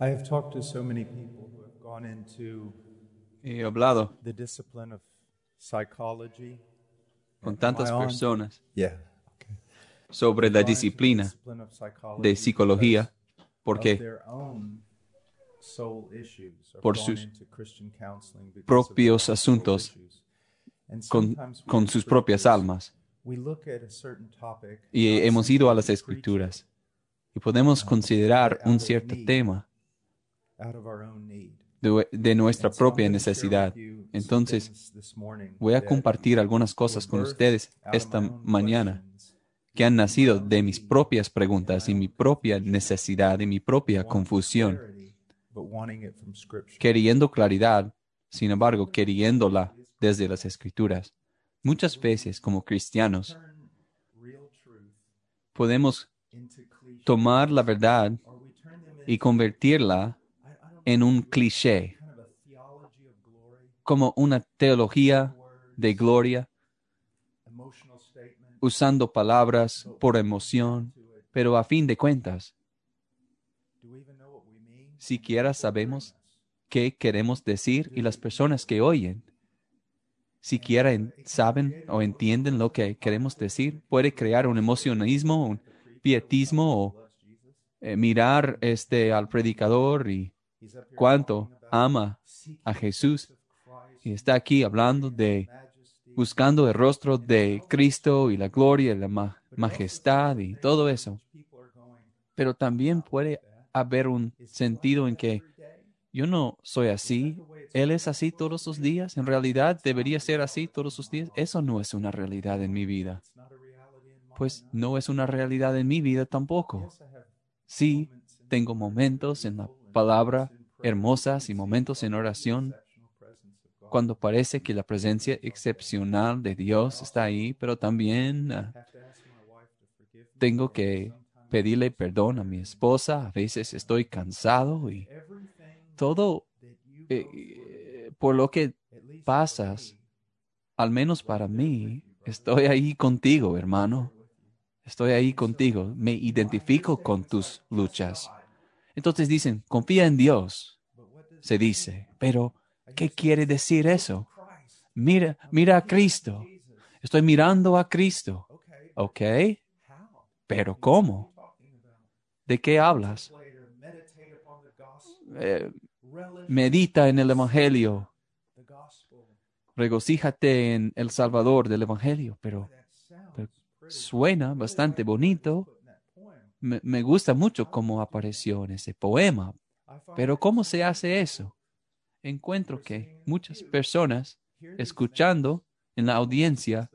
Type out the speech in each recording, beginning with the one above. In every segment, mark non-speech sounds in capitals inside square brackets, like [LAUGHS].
I have talked to so many people who have gone into He hablado the discipline of psychology. con tantas Am I on? personas Yeah. sobre la Gone into the disciplina discipline of psychology de psicología because of porque their own soul issues, or por gone sus into Christian counseling because of propios their own soul asuntos issues. And con, sometimes we con sus propias almas. we look at a certain topic, Y not hemos ido a las escrituras y podemos considerar un cierto tema out of our own need. De, nuestra propia necesidad. Entonces, voy a compartir algunas cosas con ustedes esta mañana que han nacido de mis propias preguntas y mi propia necesidad y mi propia confusión, queriendo claridad, sin embargo, queriéndola desde las escrituras. Muchas veces, como cristianos, podemos tomar la verdad y convertirla en un cliché, como una teología de gloria, usando palabras por emoción, pero a fin de cuentas, siquiera sabemos qué queremos decir y las personas que oyen, siquiera en- saben o entienden lo que queremos decir, puede crear un emocionalismo, un pietismo o eh, mirar este al predicador y cuánto ama a Jesús y está aquí hablando de buscando el rostro de Cristo y la gloria y la ma- majestad y todo eso. Pero también puede haber un sentido en que yo no soy así, Él es así todos los días, en realidad debería ser así todos los días. Eso no es una realidad en mi vida. Pues no es una realidad en mi vida tampoco. Sí, tengo momentos en la palabra hermosas y momentos en oración cuando parece que la presencia excepcional de Dios está ahí, pero también ah, tengo que pedirle perdón a mi esposa. A veces estoy cansado y todo eh, eh, por lo que pasas, al menos para mí, estoy ahí contigo, hermano. Estoy ahí contigo. Me identifico con tus luchas. Entonces dicen, confía en Dios, se dice. Pero, ¿qué quiere decir eso? Mira, mira a Cristo. Estoy mirando a Cristo. ¿Ok? Pero ¿cómo? ¿De qué hablas? Eh, medita en el Evangelio. Regocíjate en el Salvador del Evangelio. Pero suena bastante bonito. Me, gusta mucho cómo apareció en ese poema. Pero ¿cómo se hace eso? Encuentro que muchas personas escuchando en la audiencia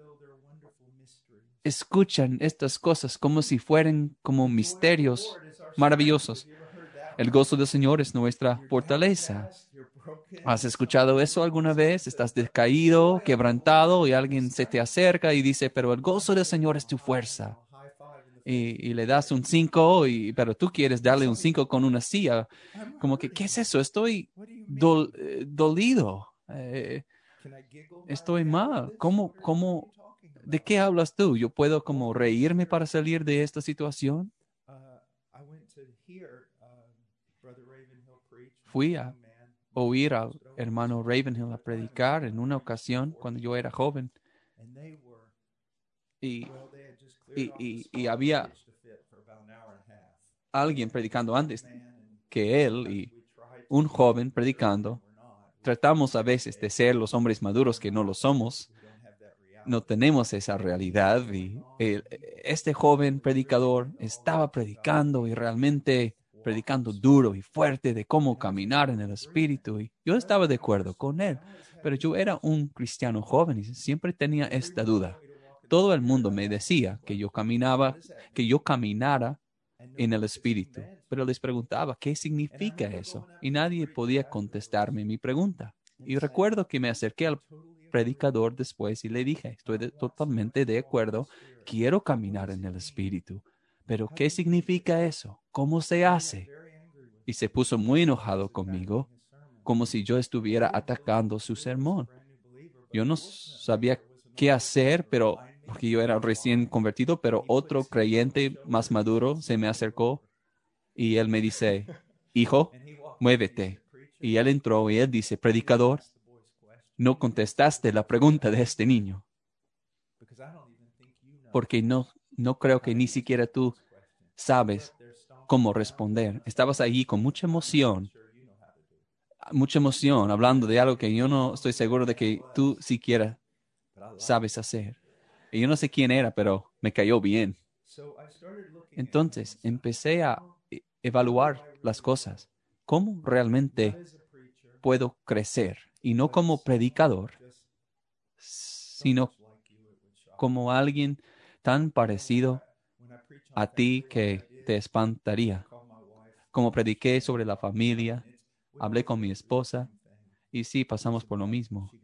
escuchan estas cosas como si fueran como misterios maravillosos. El gozo del Señor es nuestra fortaleza. ¿Has escuchado eso alguna vez? Estás decaído, quebrantado y alguien se te acerca y dice, pero el gozo del Señor es tu fuerza. High five in the Y, y le das un 5, pero tú quieres darle un 5 con una silla. Como que, ¿qué es eso? Estoy eh, dolido. Eh, estoy mal. ¿Cómo, cómo? ¿De qué hablas tú? ¿Yo puedo como reírme para salir de esta situación? Fui a. Oír al hermano Ravenhill a predicar en una ocasión cuando yo era joven y y- había- alguien predicando antes que él y un joven predicando. Tratamos a veces de ser los hombres maduros que no lo somos. No tenemos esa realidad y este joven predicador estaba predicando y realmente predicando duro y fuerte de cómo caminar en el espíritu y yo estaba de acuerdo con él, pero yo era un cristiano joven y siempre tenía esta duda. Todo el mundo me decía que yo caminaba, que yo caminara en el espíritu, pero les preguntaba qué significa eso y nadie podía contestarme mi pregunta. Y recuerdo que me acerqué al predicador después y le dije, estoy totalmente de acuerdo, quiero caminar en el espíritu, pero ¿qué significa eso? ¿Cómo se hace? Y se puso muy enojado conmigo, como si yo estuviera atacando su sermón. Yo no sabía qué hacer, pero porque yo era recién convertido, pero otro creyente más maduro se me acercó y él me dice, hijo, muévete. Y él entró y él dice, predicador, no contestaste la pregunta de este niño, porque no, no creo que ni siquiera tú sabes cómo responder. Estabas allí con mucha emoción, mucha emoción, hablando de algo que yo no estoy seguro de que tú siquiera sabes hacer. Y yo no sé quién era, pero me cayó bien. Entonces empecé a e- evaluar las cosas. ¿Cómo realmente puedo crecer? Y no como predicador, sino como alguien tan parecido a ti que te espantaría. Como prediqué sobre la familia, hablé con mi esposa y sí, pasamos por lo mismo.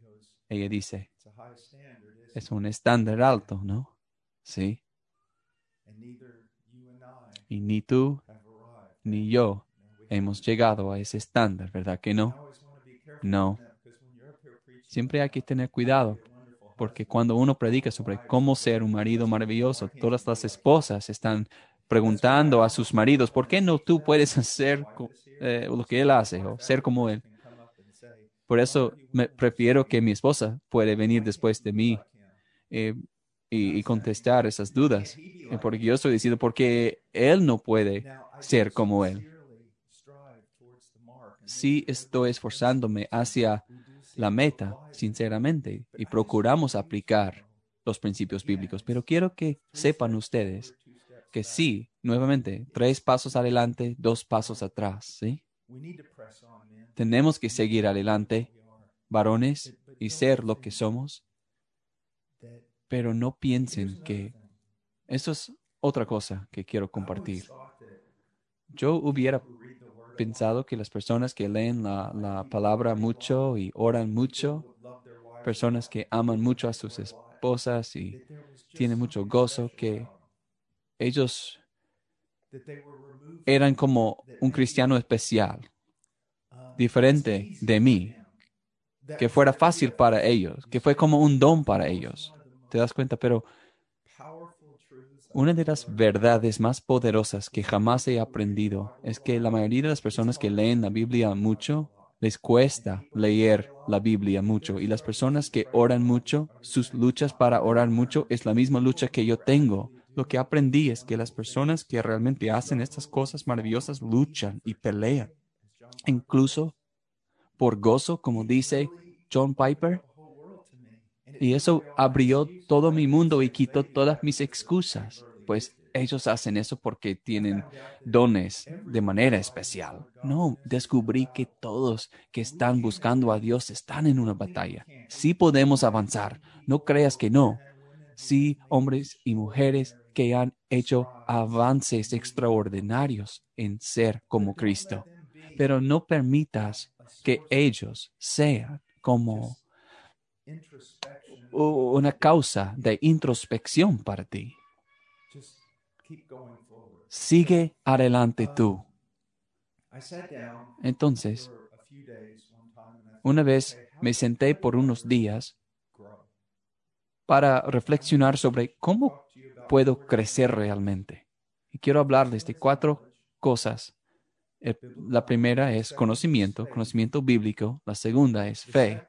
Ella dice, es un estándar alto, ¿no? Sí. Y ni tú ni yo hemos llegado a ese estándar, ¿verdad que no? No. Siempre hay que tener cuidado, porque cuando uno predica sobre cómo ser un marido maravilloso, todas las esposas están preguntando a sus maridos, ¿por qué no tú puedes hacer eh, lo que él hace o ser como él? Por eso me prefiero que mi esposa puede venir después de mí eh, y, y, contestar esas dudas, eh, porque yo estoy diciendo porque él no puede ser como él. Sí estoy esforzándome hacia la meta, sinceramente, y procuramos aplicar los principios bíblicos, pero quiero que sepan ustedes que sí, nuevamente, tres pasos adelante, dos pasos atrás, ¿sí? Tenemos que seguir adelante, varones, y ser lo que somos, pero no piensen que eso es otra cosa que quiero compartir. Yo hubiera pensado que las personas que leen la, la, palabra mucho y oran mucho, personas que aman mucho a sus esposas y tienen mucho gozo, que ellos eran como un cristiano especial, diferente de mí, que fuera fácil para ellos, que fue como un don para ellos. ¿Te das cuenta? Pero una de las verdades más poderosas que jamás he aprendido es que la mayoría de las personas que leen la Biblia mucho les cuesta leer la Biblia mucho y las personas que oran mucho, sus luchas para orar mucho es la misma lucha que yo tengo. Lo que aprendí es que las personas que realmente hacen estas cosas maravillosas luchan y pelean, incluso por gozo, como dice John Piper, y eso abrió todo mi mundo y quitó todas mis excusas, pues ellos hacen eso porque tienen dones de manera especial. No, descubrí que todos que están buscando a Dios están en una batalla. Sí podemos avanzar, no creas que no. Sí, hombres y mujeres que han hecho avances extraordinarios en ser como Cristo. Pero no permitas que ellos sean como una causa de introspección para ti. Sigue adelante tú. Entonces, una vez me senté por unos días para reflexionar sobre cómo puedo crecer realmente. Y quiero hablarles de cuatro cosas. La primera es conocimiento, conocimiento bíblico. La segunda es fe.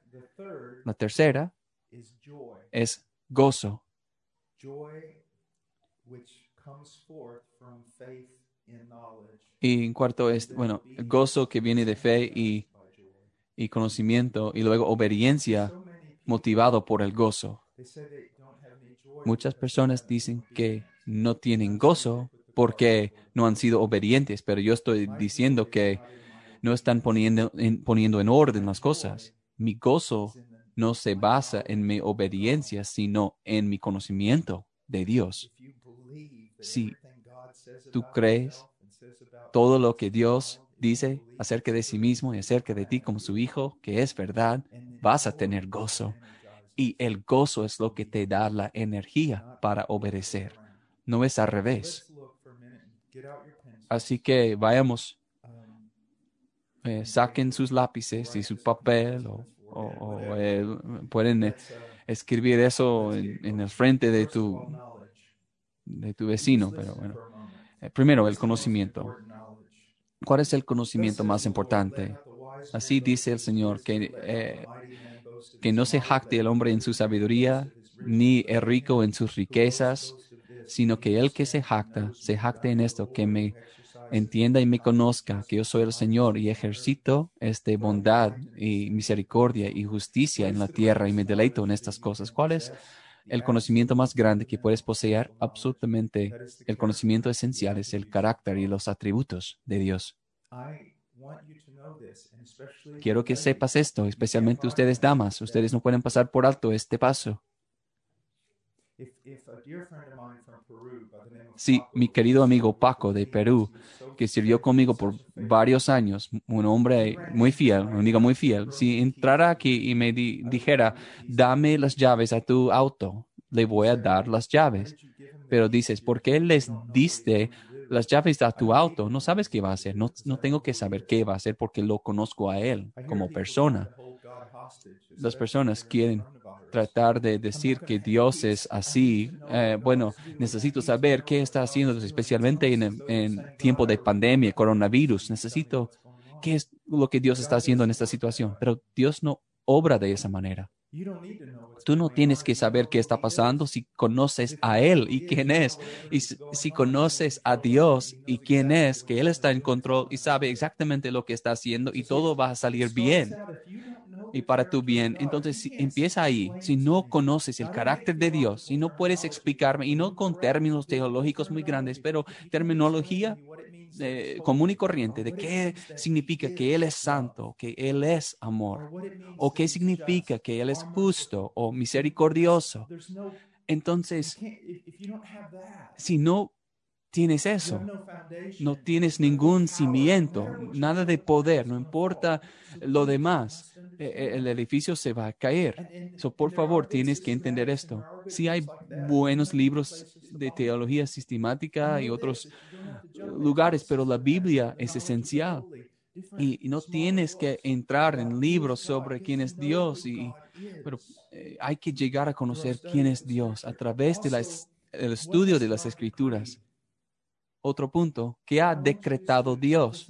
La tercera es gozo. Y en cuarto es, bueno, gozo que viene de fe y, y conocimiento y luego obediencia motivado por el gozo. Muchas personas dicen que no tienen gozo porque no han sido obedientes, pero yo estoy diciendo que no están poniendo en, poniendo en orden las cosas. Mi gozo no se basa en mi obediencia, sino en mi conocimiento de Dios. Si tú crees todo lo que Dios dice acerca de sí mismo y acerca de ti como su hijo, que es verdad, vas a tener gozo. Y el gozo es lo que te da la energía para obedecer. No es al revés. Así que vayamos, eh, saquen sus lápices y su papel o, o, o eh, pueden eh, escribir eso en, en, el frente de tu, de tu vecino. Pero bueno, primero el conocimiento. ¿Cuál es el conocimiento más importante? Así dice el Señor, que, eh, que no se jacte el hombre en su sabiduría, ni el rico en sus riquezas, sino que el que se jacta, se jacte en esto, que me entienda y me conozca, que yo soy el Señor y ejercito este bondad y misericordia y justicia en la tierra y me deleito en estas cosas. ¿Cuál es el conocimiento más grande que puedes poseer? Absolutamente. El conocimiento esencial es el carácter y los atributos de Dios. Quiero que sepas esto, especialmente ustedes damas. Ustedes no pueden pasar por alto este paso. Si mi querido amigo Paco de Perú, que sirvió conmigo por varios años, un hombre muy fiel, un amigo muy fiel, si entrara aquí y me dijera, dame las llaves a tu auto, le voy a dar las llaves. Pero dices, ¿por qué les diste las llaves a tu auto? No sabes qué va a hacer. No, no tengo que saber qué va a hacer porque lo conozco a él como persona. Las personas quieren tratar de decir que Dios es así. Eh, bueno, necesito saber qué está haciendo, especialmente en, en tiempo de pandemia, coronavirus. Necesito qué es lo que Dios está haciendo en esta situación. Pero Dios no obra de esa manera. Tú no tienes que saber qué está pasando si conoces a Él y quién es. Y si, conoces a Dios y quién es, que Él está en control y sabe exactamente lo que está haciendo y todo va a salir bien y para tu bien. Entonces si, empieza ahí. Si no conoces el carácter de Dios, si no puedes explicarme, y no con términos teológicos muy grandes, pero terminología eh, común y corriente de qué significa que Él es santo, que Él es amor, o qué significa que Él es justo o misericordioso. Entonces, si no tienes eso, no tienes ningún cimiento, nada de poder, no importa lo demás, e, e, el edificio se va a caer. So, por favor, tienes que entender esto. Si hay buenos libros de teología sistemática y otros lugares, pero la Biblia es esencial. Y, no tienes que entrar en libros sobre quién es Dios, y, pero eh, hay que llegar a conocer quién es Dios a través del estudio de las escrituras. Otro punto, ¿qué ha decretado Dios?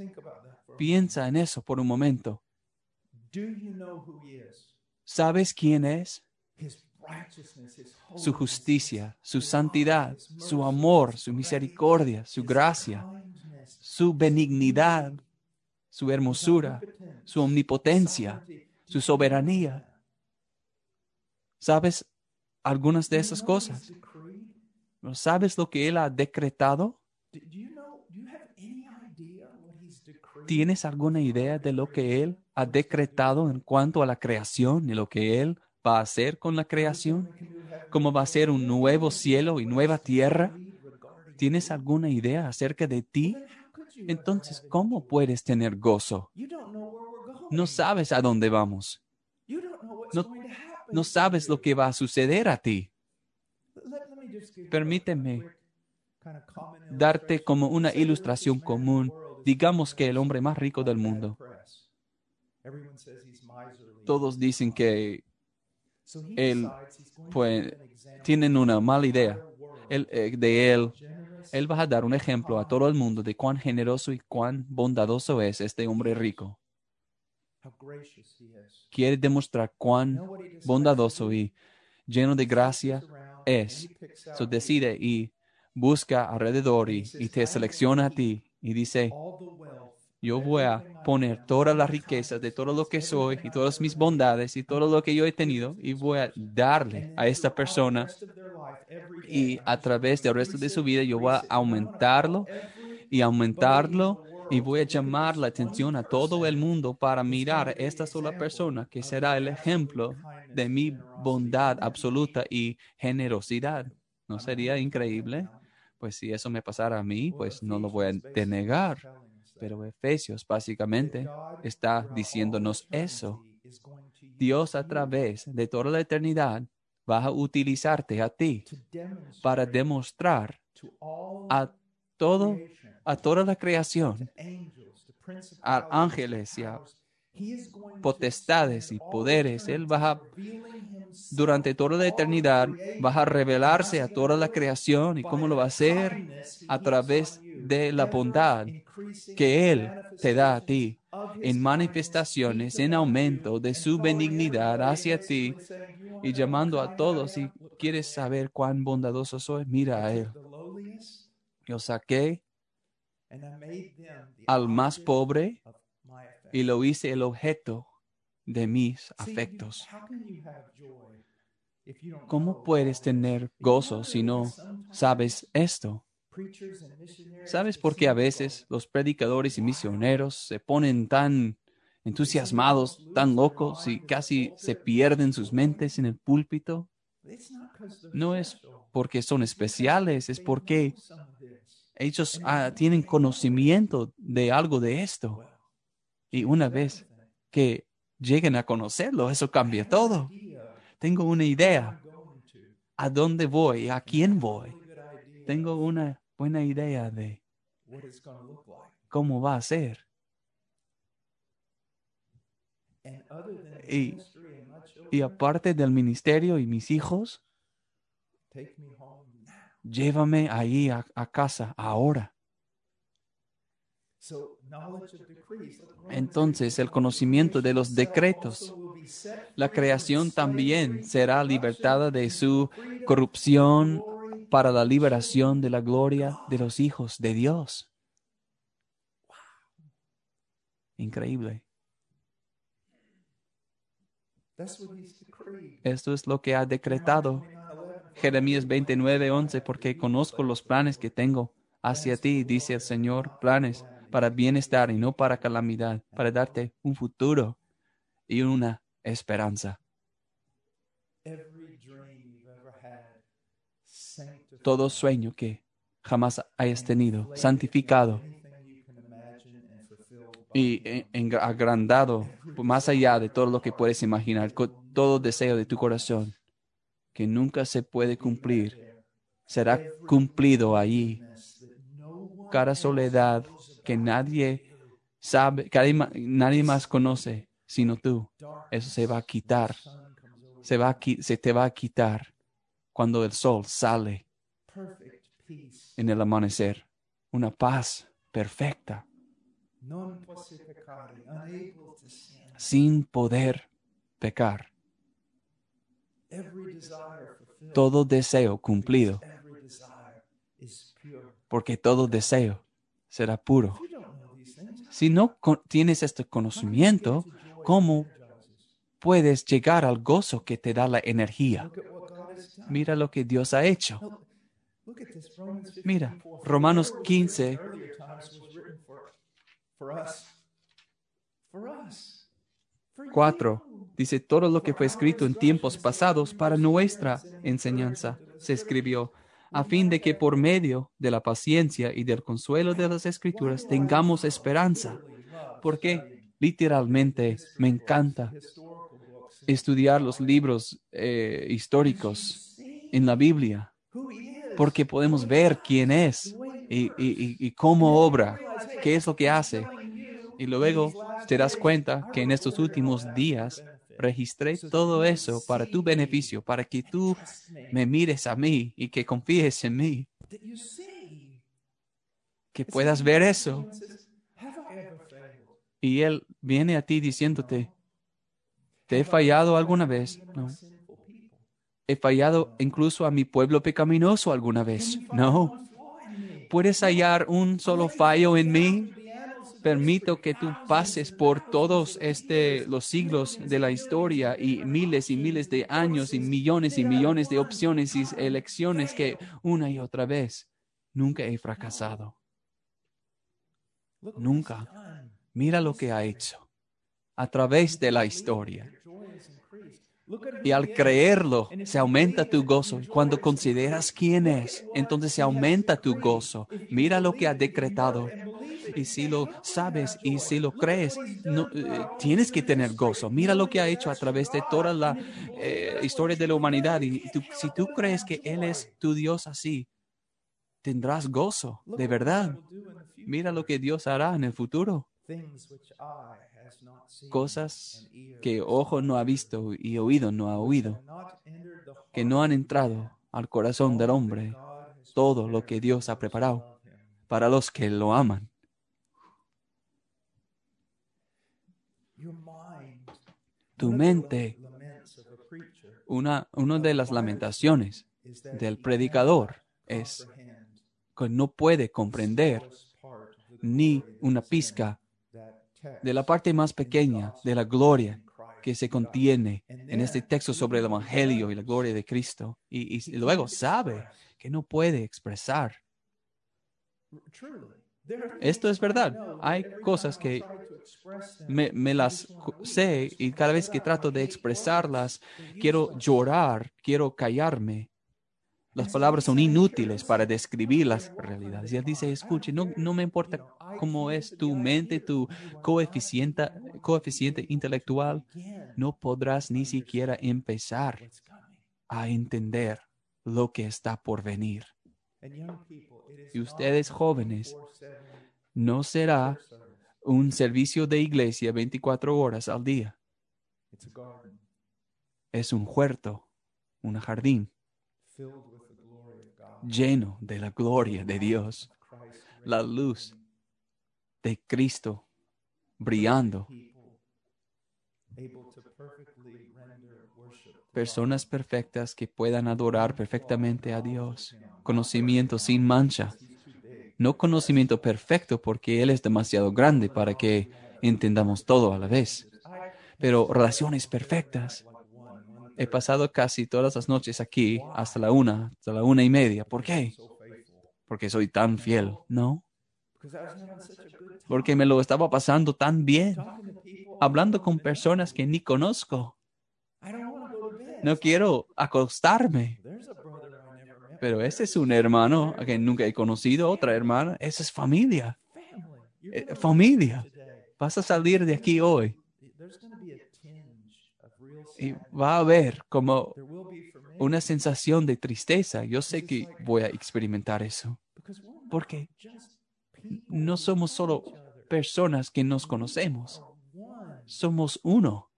Piensa en eso por un momento. ¿Sabes quién es? Su justicia, su santidad, su amor, su misericordia, su gracia, su benignidad, su hermosura, su omnipotencia, su soberanía. ¿Sabes algunas de esas cosas? ¿Sabes lo que Él ha decretado? ¿Tienes alguna idea de lo que Él ha decretado en cuanto a la creación y lo que Él va a hacer con la creación? ¿Cómo va a ser un nuevo cielo y nueva tierra? ¿Tienes alguna idea acerca de ti? Entonces, ¿cómo puedes tener gozo? No sabes a dónde vamos. No, sabes lo que va a suceder a ti. Permíteme darte como una ilustración común digamos que el hombre más rico del mundo. Todos dicen que él, pues, tienen una mala idea eh, de él. Él va a dar un ejemplo a todo el mundo de cuán generoso y cuán bondadoso es este hombre rico. Quiere demostrar cuán bondadoso y lleno de gracia es. So decide y busca alrededor y, te selecciona a ti y dice, yo voy a poner toda la riqueza de todo lo que soy y todas mis bondades y todo lo que yo he tenido y voy a darle a esta persona y a través del resto de su vida yo voy a aumentarlo y aumentarlo y voy a llamar la atención a todo el mundo para mirar a esta sola persona que será el ejemplo de mi bondad absoluta y generosidad. ¿No sería increíble? Pues si eso me pasara a mí, pues no lo voy a denegar. Pero Efesios básicamente está diciéndonos eso. Dios a través de toda la eternidad va a utilizarte a ti para demostrar a todo, a toda la creación, a ángeles y a potestades y poderes. Él va a, durante toda la eternidad, va a revelarse a toda la creación. ¿Y cómo lo va a hacer? A través de la bondad que Él te da a ti en manifestaciones, en aumento de su benignidad hacia ti y llamando a todos. Si quieres saber cuán bondadoso soy, mira a Él. Yo saqué al más pobre y lo hice el objeto de mis afectos. ¿Cómo puedes tener gozo si no sabes esto? ¿Sabes por qué a veces los predicadores y misioneros se ponen tan entusiasmados, tan locos y casi se pierden sus mentes en el púlpito? No es porque son especiales, es porque ellos ah, tienen conocimiento de algo de esto. Y una vez que lleguen a conocerlo, eso cambia todo. Tengo una idea a dónde voy, a quién voy. Tengo una buena idea de cómo va a ser. Y, aparte del ministerio y mis hijos, llévame ahí a casa ahora. Entonces el conocimiento de los decretos, la creación también será libertada de su corrupción para la liberación de la gloria de los hijos de Dios. Increíble. Esto es lo que ha decretado Jeremías 29, 11, porque conozco los planes que tengo hacia ti, dice el Señor, planes para bienestar y no para calamidad, para darte un futuro y una esperanza. Todo sueño que jamás hayas tenido, santificado y agrandado más allá de todo lo que puedes imaginar, todo deseo de tu corazón que nunca se puede cumplir, será cumplido allí. Cada soledad que nadie sabe, que nadie más conoce sino tú. Eso se va a quitar. Se, va a, se te va a quitar cuando el sol sale en el amanecer. Una paz perfecta. Sin poder pecar. Todo deseo cumplido. Porque todo deseo será puro. Si no tienes este conocimiento, ¿cómo puedes llegar al gozo que te da la energía? Mira lo que Dios ha hecho. Mira, Romanos 15. Cuatro. Dice, todo lo que fue escrito en tiempos pasados para nuestra enseñanza se escribió a fin de que por medio de la paciencia y del consuelo de las escrituras tengamos esperanza. Porque literalmente me encanta estudiar los libros eh, históricos en la Biblia, porque podemos ver quién es y, y cómo obra, qué es lo que hace. Y luego te das cuenta que en estos últimos días registré todo eso para tu beneficio, para que tú me mires a mí y que confíes en mí. Que puedas ver eso. Y Él viene a ti diciéndote, ¿te he fallado alguna vez? No. ¿He fallado incluso a mi pueblo pecaminoso alguna vez? No. ¿Puedes hallar un solo fallo en mí? permito que tú pases por todos este, los siglos de la historia y miles y miles de años y millones y millones de opciones y elecciones que una y otra vez nunca he fracasado. Nunca. Mira lo que ha hecho a través de la historia. Y al creerlo, se aumenta tu gozo. Cuando consideras quién es, entonces se aumenta tu gozo. Mira lo que ha decretado y si lo sabes y si lo crees, no, eh, tienes que tener gozo. Mira lo que ha hecho a través de toda la eh, historia de la humanidad. Y si tú crees que Él es tu Dios así, tendrás gozo, de verdad. Mira lo que Dios hará en el futuro. Cosas que ojo no ha visto y oído no ha oído, que no han entrado al corazón del hombre, todo lo que Dios ha preparado para los que lo aman. Tu mente, una, una de las lamentaciones del predicador es que no puede comprender ni una pizca de la parte más pequeña de la gloria que se contiene en este texto sobre el Evangelio y la gloria de Cristo. Y, luego sabe que no puede expresar. Esto es verdad. Hay cosas que me, me las sé y cada vez que trato de expresarlas, quiero llorar, quiero callarme. Las palabras son inútiles para describir las realidades. Y él dice, escuche, no, no me importa cómo es tu mente, tu coeficiente, intelectual, no podrás ni siquiera empezar a entender lo que está por venir. Y ustedes jóvenes, 24/7 No será un servicio de iglesia 24 horas al día. Es un huerto, un jardín lleno de la gloria de Dios, la luz de Cristo brillando. Personas perfectas que puedan adorar perfectamente a Dios. Conocimiento sin mancha. No conocimiento perfecto porque Él es demasiado grande para que entendamos todo a la vez. Pero relaciones perfectas. He pasado casi todas las noches aquí hasta la una, hasta la una y media. ¿Por qué? Porque soy tan fiel. No, porque me lo estaba pasando tan bien, talking to people. hablando con personas que ni conozco. I don't want to go to bed. No quiero acostarme. Pero ese es un hermano a quien nunca he conocido, otra hermana. Esa es familia. Eh, familia. Vas a salir de aquí hoy There's going to be a tinge of real y va a haber como una sensación de tristeza. Yo sé que voy a experimentar eso. Porque no somos solo personas que nos conocemos. Somos uno.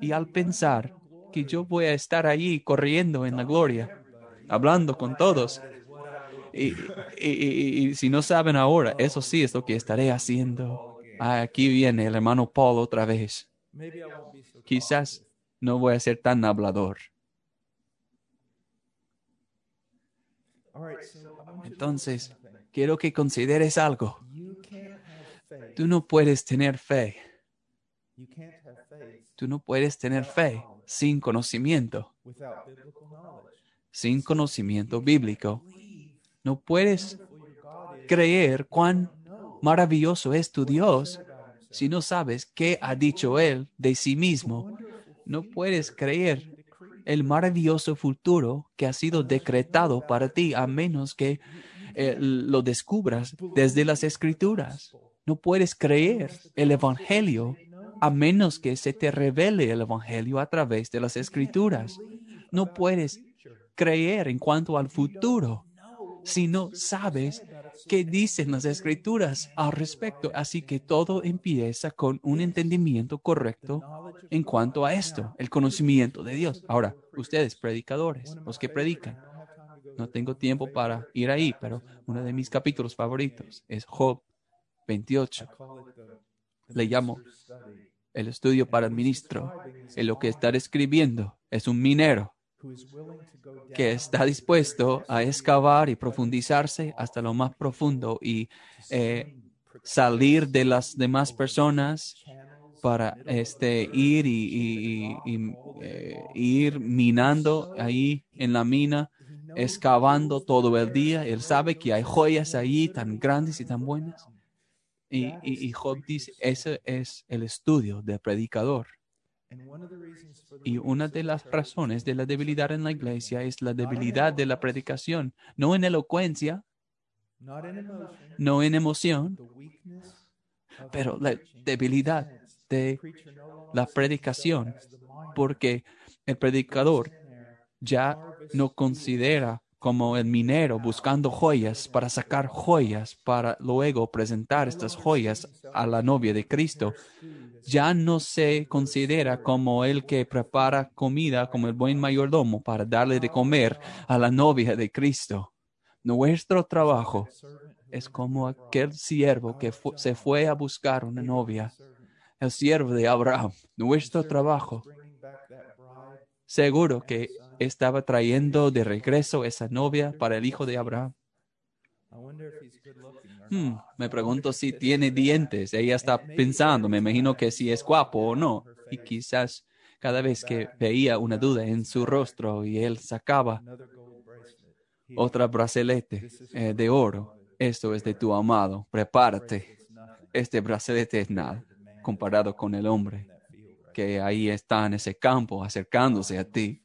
Y al pensar que yo voy a estar allí corriendo en la gloria, hablando con todos. Y, si no saben ahora, eso sí es lo que estaré haciendo. Ah, Aquí viene el hermano Paul otra vez. Quizás no voy a ser tan hablador. Entonces. Quiero que consideres algo. Tú no puedes tener fe. Tú no puedes tener fe sin conocimiento, sin conocimiento bíblico. No puedes creer cuán maravilloso es tu Dios si no sabes qué ha dicho Él de sí mismo. No puedes creer el maravilloso futuro que ha sido decretado para ti a menos que eh, lo descubras desde las escrituras. No puedes creer el Evangelio a menos que se te revele el Evangelio a través de las escrituras. No puedes creer en cuanto al futuro si no sabes qué dicen las escrituras al respecto. Así que todo empieza con un entendimiento correcto en cuanto a esto, el conocimiento de Dios. Ahora, ustedes, predicadores, los que predican, no tengo tiempo para ir ahí, pero uno de mis capítulos favoritos es Job 28. Le llamo el estudio para el ministro. En lo que está describiendo es un minero que está dispuesto a excavar y profundizarse hasta lo más profundo y eh, salir de las demás personas para este ir y, y- y- y, eh, ir minando ahí en la mina, excavando todo el día. Él sabe que hay joyas ahí tan grandes y tan buenas. Y, y, y Job dice, ese es el estudio del predicador. Y una de las razones de la debilidad en la iglesia es la debilidad de la predicación, no en elocuencia, no en emoción, pero la debilidad de la predicación, porque el predicador ya no considera como el minero buscando joyas para sacar joyas para luego presentar estas joyas a la novia de Cristo. Ya no se considera como el que prepara comida como el buen mayordomo para darle de comer a la novia de Cristo. Nuestro trabajo es como aquel siervo que se fue a buscar una novia, el siervo de Abraham. Nuestro trabajo seguro que estaba trayendo de regreso esa novia para el hijo de Abraham. Hmm, me pregunto si tiene dientes. Ella está pensando, me imagino que si es guapo o no. Y quizás cada vez que veía una duda en su rostro y él sacaba otra bracelete eh, de oro, esto es de tu amado, prepárate. Este bracelete es nada comparado con el hombre que ahí está en ese campo acercándose a ti.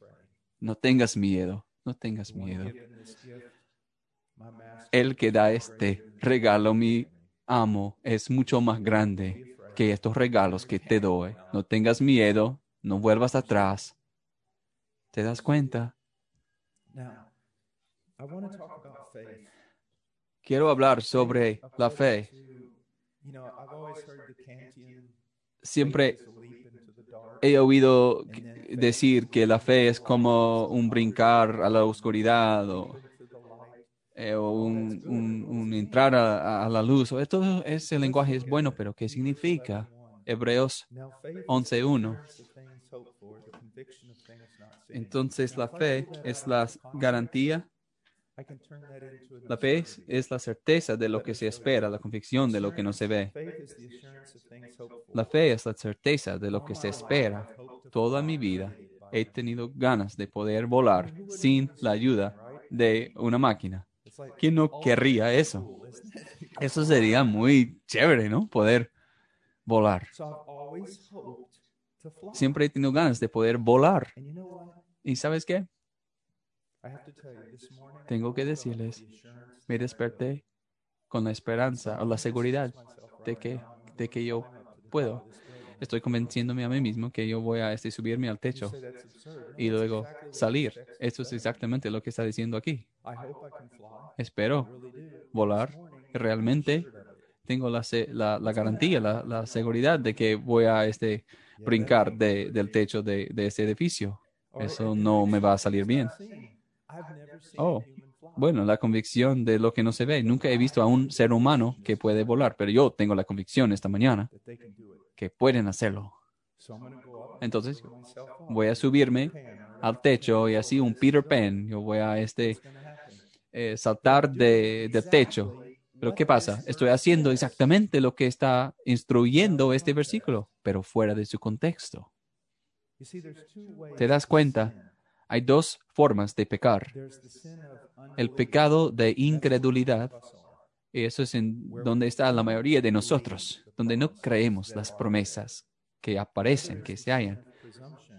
No tengas miedo, no tengas miedo. El que da este regalo, mi amo, es mucho más grande que estos regalos que te doy. No tengas miedo, no vuelvas atrás. ¿Te das cuenta? Quiero hablar sobre la fe. Siempre he oído decir que la fe es como un brincar a la oscuridad o, eh, un, entrar a, la luz. Esto ese lenguaje es bueno, pero ¿qué significa? Hebreos Now, faith is 11.1. assurance of things hoped for, the conviction of things not seen. Entonces la fe es la garantía, la fe es, es la certeza de lo que se espera, la convicción de lo que no se ve. La fe es la certeza de lo que se espera. Toda mi vida he tenido ganas de poder volar sin la ayuda de una máquina. ¿Quién no querría eso? Eso sería muy chévere, ¿no? Poder volar. Siempre he tenido ganas de poder volar. ¿Y sabes qué? Tengo que decirles, me desperté con la esperanza o la seguridad de que, de que yo puedo. Estoy convenciéndome a mí mismo que yo voy a este, subirme al techo y luego salir. Esto es exactamente lo que está diciendo aquí. Espero volar. Realmente tengo la, la, la garantía, la, la seguridad de que voy a este, brincar de- del techo de, de ese edificio. Eso no me va a salir bien. Oh. Bueno, la convicción de lo que no se ve. Nunca he visto a un ser humano que puede volar, pero yo tengo la convicción esta mañana que pueden hacerlo. Entonces voy a subirme al techo y así un Peter Pan. Yo voy a este eh, saltar de, del techo. Pero ¿qué pasa? Estoy haciendo exactamente lo que está instruyendo este versículo, pero fuera de su contexto. ¿Te das cuenta? Hay dos formas de pecar. El pecado de incredulidad, y eso es en donde está la mayoría de nosotros, donde no creemos las promesas que aparecen, que se hallan.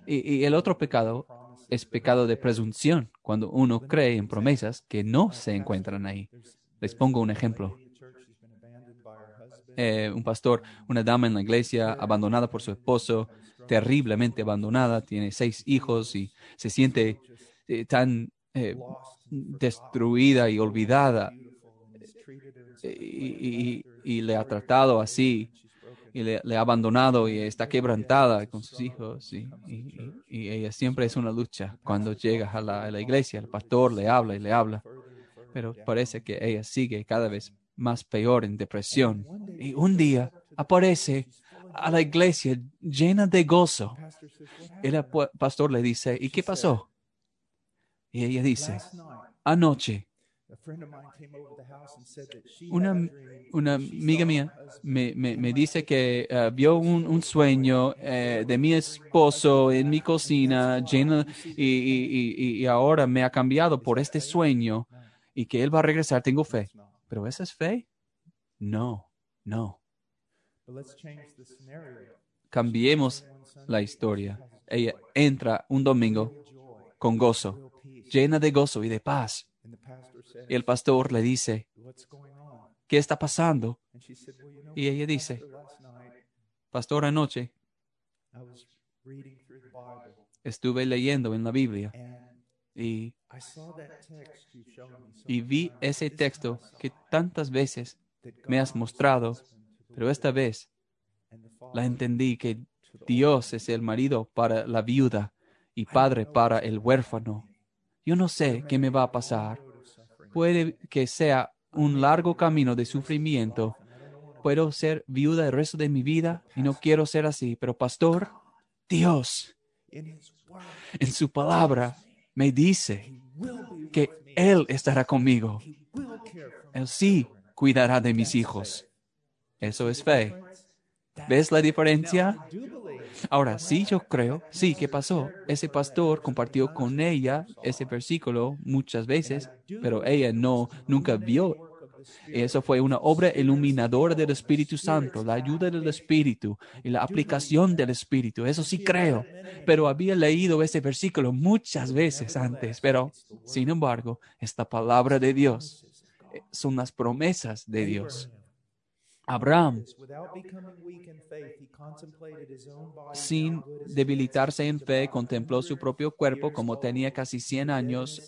Y, y el otro pecado es pecado de presunción, cuando uno cree en promesas que no se encuentran ahí. Les pongo un ejemplo. Eh, un pastor, una dama en la iglesia abandonada por su esposo, terriblemente abandonada, tiene seis hijos y se siente eh, tan eh, destruida y olvidada y, y- y le ha tratado así y le, le ha abandonado y está quebrantada con sus hijos y, y- y- y ella siempre es una lucha cuando llega a la, a la iglesia el pastor le habla y le habla pero parece que ella sigue cada vez más peor en depresión. y un día aparece a la iglesia llena de gozo. El pastor le dice ¿y qué pasó? y ella dice anoche a friend of mine came over to the house and said that she una, una amiga mía me, me- me dice que eh, vio un, un sueño eh, de mi esposo en mi cocina lleno y, y- y- ahora me ha cambiado por este sueño y que él va a regresar. Tengo fe. ¿Pero esa es fe? No, no. Cambiemos la historia. Ella entra un domingo con gozo, llena de gozo y de paz. Y el pastor le dice? ¿qué está pasando? Y ella dice, Pastor, anoche estuve leyendo en la Biblia y, y vi ese texto que tantas veces me has mostrado, pero esta vez la entendí que Dios es el marido para la viuda y padre para el huérfano. Yo no sé qué me va a pasar. Puede que sea un largo camino de sufrimiento. Puedo ser viuda el resto de mi vida y no quiero ser así, pero pastor, Dios en su palabra me dice que Él estará conmigo. Él sí cuidará de mis hijos. Eso es fe. ¿Ves la diferencia? Ahora, sí, yo creo, sí, ¿qué pasó? Ese pastor compartió con ella ese versículo muchas veces, pero ella no, nunca vio. Eso fue una obra iluminadora del Espíritu Santo, la ayuda del Espíritu y la aplicación del Espíritu. Eso sí creo, pero había leído ese versículo muchas veces antes, pero sin embargo, esta palabra de Dios eh, son las promesas de Dios. Abraham, sin debilitarse en fe, contempló su propio cuerpo como tenía casi 100 años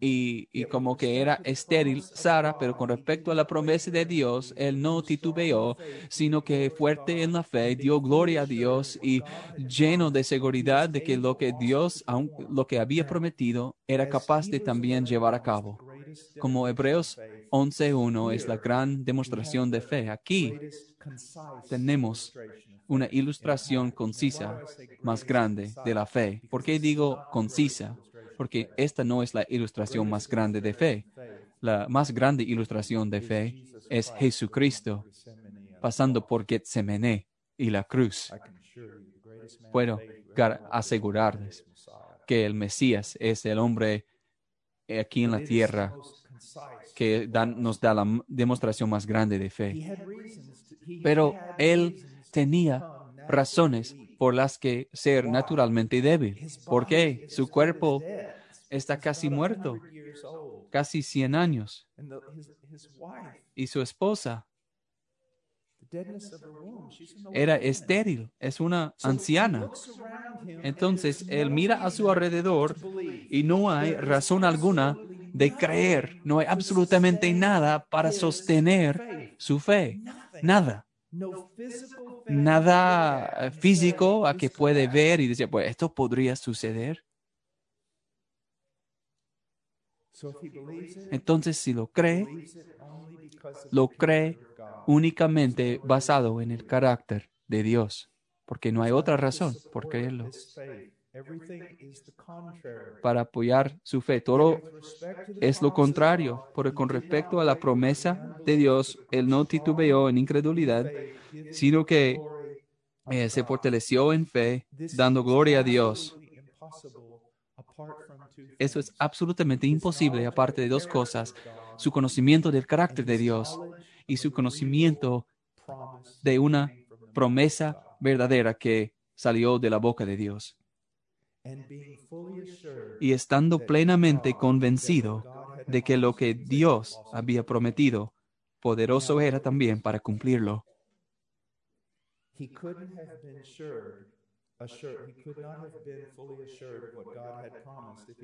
y, y, como que era estéril Sara, pero con respecto a la promesa de Dios, él no titubeó, sino que fuerte en la fe, dio gloria a Dios y lleno de seguridad de que lo que Dios, lo que había prometido, era capaz de también llevar a cabo como Hebreos 11.1 es la gran demostración de fe. Aquí tenemos una ilustración concisa más grande de la fe. ¿Por qué digo concisa? Porque esta no es la ilustración más grande de fe. La más grande ilustración de fe es Jesucristo pasando por Getsemaní y la cruz. Puedo asegurarles que el Mesías es el hombre aquí en la tierra que nos da la demostración más grande de fe. Pero él tenía razones por las que ser naturalmente débil. ¿Por qué? Su cuerpo está casi muerto, casi 100 años. Y su esposa era estéril, es una anciana. Entonces él mira a su alrededor y no hay razón alguna de creer, no hay absolutamente nada para sostener su fe, nada. Nada físico a que puede ver y decir, pues esto podría suceder. Entonces, si lo cree, lo cree únicamente basado en el carácter de Dios, porque no hay otra razón por creerlo. Para apoyar su fe, todo es lo contrario, porque con respecto a la promesa de Dios, él no titubeó en incredulidad, sino que eh, se fortaleció en fe, dando gloria a Dios. Eso es absolutamente imposible aparte de dos cosas, su conocimiento del carácter de Dios y su conocimiento de una promesa verdadera que salió de la boca de Dios. Y estando plenamente convencido de que lo que Dios había prometido, poderoso era también para cumplirlo.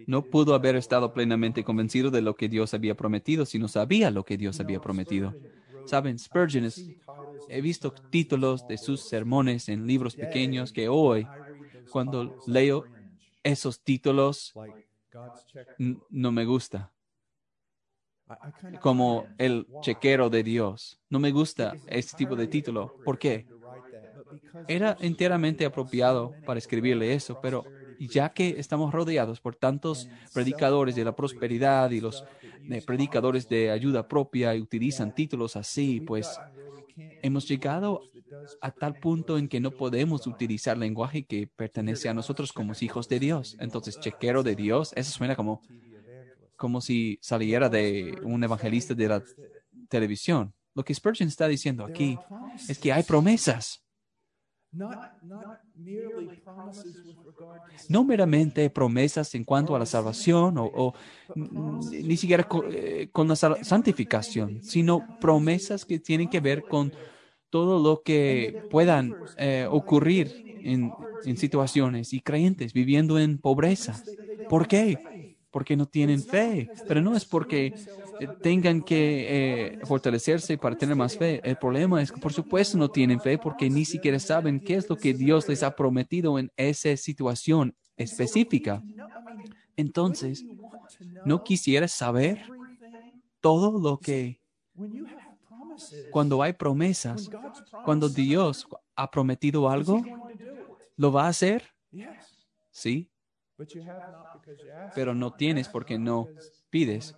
No pudo haber estado plenamente convencido de lo que Dios había prometido si no sabía lo que Dios había prometido. Saben, Spurgeon, he visto títulos de sus sermones en libros pequeños que hoy, cuando leo esos títulos, no me gusta. Como el chequero de Dios. No me gusta este tipo de título. ¿Por qué? Era enteramente apropiado para escribirle eso, pero ya que estamos rodeados por tantos predicadores de la prosperidad y los eh, predicadores de ayuda propia y utilizan títulos así, pues hemos llegado a tal punto en que no podemos utilizar lenguaje que pertenece a nosotros como hijos de Dios. Entonces, chequero de Dios, eso suena como, como si saliera de un evangelista de la televisión. Lo que Spurgeon está diciendo aquí es que hay promesas no meramente promesas en cuanto a la salvación o, ni siquiera eh, con, la santificación, sino promesas que tienen que ver con todo lo que puedan eh, ocurrir en, en situaciones y creyentes viviendo en pobreza. ¿Por qué? Porque no tienen fe, pero no es porque eh, tengan que eh, fortalecerse para tener más fe. El problema es que, por supuesto, no tienen fe porque ni siquiera saben qué es lo que Dios les ha prometido en esa situación específica. Entonces, ¿no quisieras saber todo lo que cuando hay promesas, cuando Dios ha prometido algo? ¿lo va a hacer? Sí, Pero no tienes porque no pides.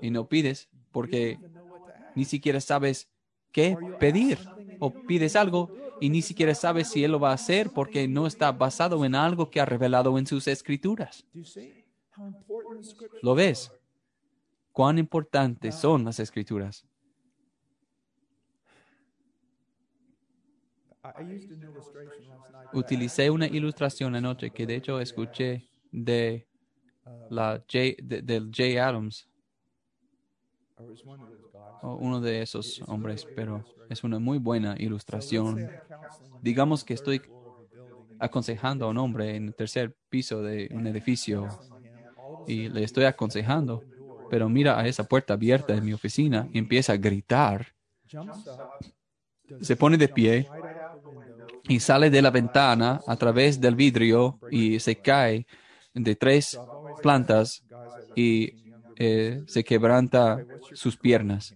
Y no pides porque ni siquiera sabes qué pedir. O pides algo y ni siquiera sabes si Él lo va a hacer porque no está basado en algo que ha revelado en sus escrituras. ¿Lo ves? Cuán importantes son las escrituras. I, I used an illustration last night. that I Utilicé una ilustración anoche que de hecho escuché de la J, de- del J. Adams, o uno de esos hombres, pero es una muy buena So let's say ilustración. Digamos que estoy floor of a building, aconsejando a un hombre en el tercer piso de un edificio y le estoy aconsejando, pero mira a esa puerta abierta de mi oficina y empieza a gritar, se pone de pie right out the window, y sale de la ventana a través del vidrio y se cae de tres plantas y eh, se quebranta sus piernas.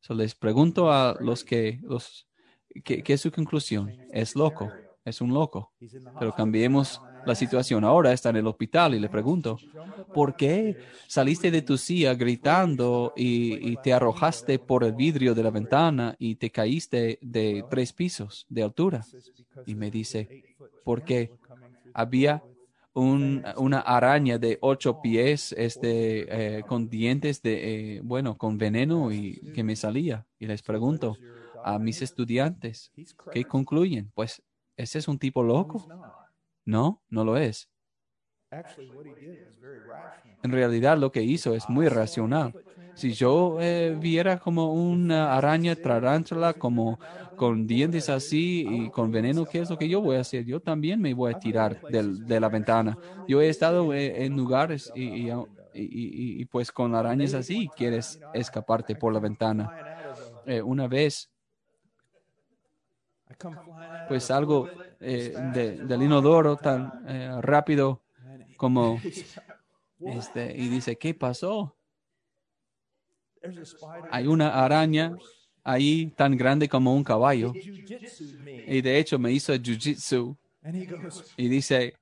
So, les pregunto a los que, los, ¿qué, es su conclusión? Es loco, es un loco. Pero cambiemos la situación. Ahora está en el hospital y le pregunto, ¿por qué saliste de tu silla gritando y, y te arrojaste por el vidrio de la ventana y te caíste de tres pisos de altura? Y me dice, porque había un- una araña de ocho pies este, eh, con dientes de, eh, bueno, con veneno y que me salía. Y les pregunto a mis estudiantes, ¿qué concluyen? Pues, ¿ese es un tipo loco? No, no lo es. En realidad lo que hizo es muy racional. Si yo eh, viera como una araña tarántula como con dientes así y con veneno, ¿qué es lo que yo voy a hacer? Yo también me voy a tirar del- de la ventana. Yo he estado eh, en lugares y, y- y- y- y, pues con arañas así quieres escaparte por la ventana. Eh, una vez pues algo eh, de- del inodoro tan eh, rápido como [LAUGHS] este y dice, ¿qué pasó? Hay una araña ahí tan grande como un caballo. Y de hecho me hizo jiu-jitsu. Y dice,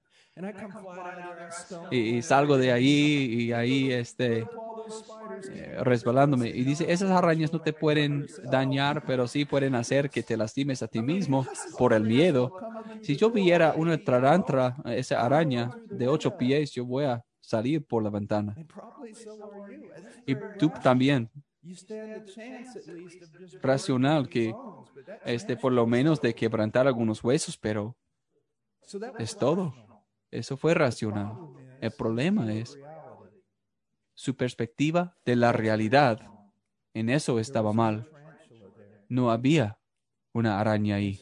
y, y salgo de ahí y ahí este eh, resbalándome. Y dice, esas arañas no te pueden dañar, pero sí pueden hacer que te lastimes a ti mismo por el miedo. Si yo viera una tarantra, esa araña de ocho pies, yo voy a salir por la ventana. Y tú también, racional que este por lo menos de quebrantar algunos huesos, pero es todo. Eso fue racional. El problema es su perspectiva de la realidad. En eso estaba mal. No había una araña ahí.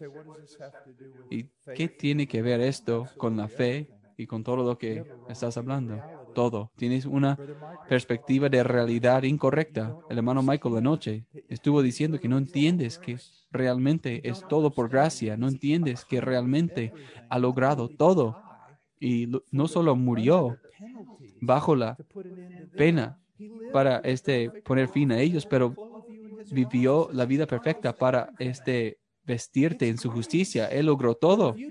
¿Y qué tiene que ver esto con la fe y con todo lo que estás hablando? Todo. Tienes una perspectiva de realidad incorrecta. El hermano Michael anoche estuvo diciendo que no entiendes que realmente es todo por gracia. No entiendes que realmente ha logrado todo. Y no solo murió bajo la pena para este poner fin a ellos, pero vivió la vida perfecta para este vestirte en su justicia. Él logró todo.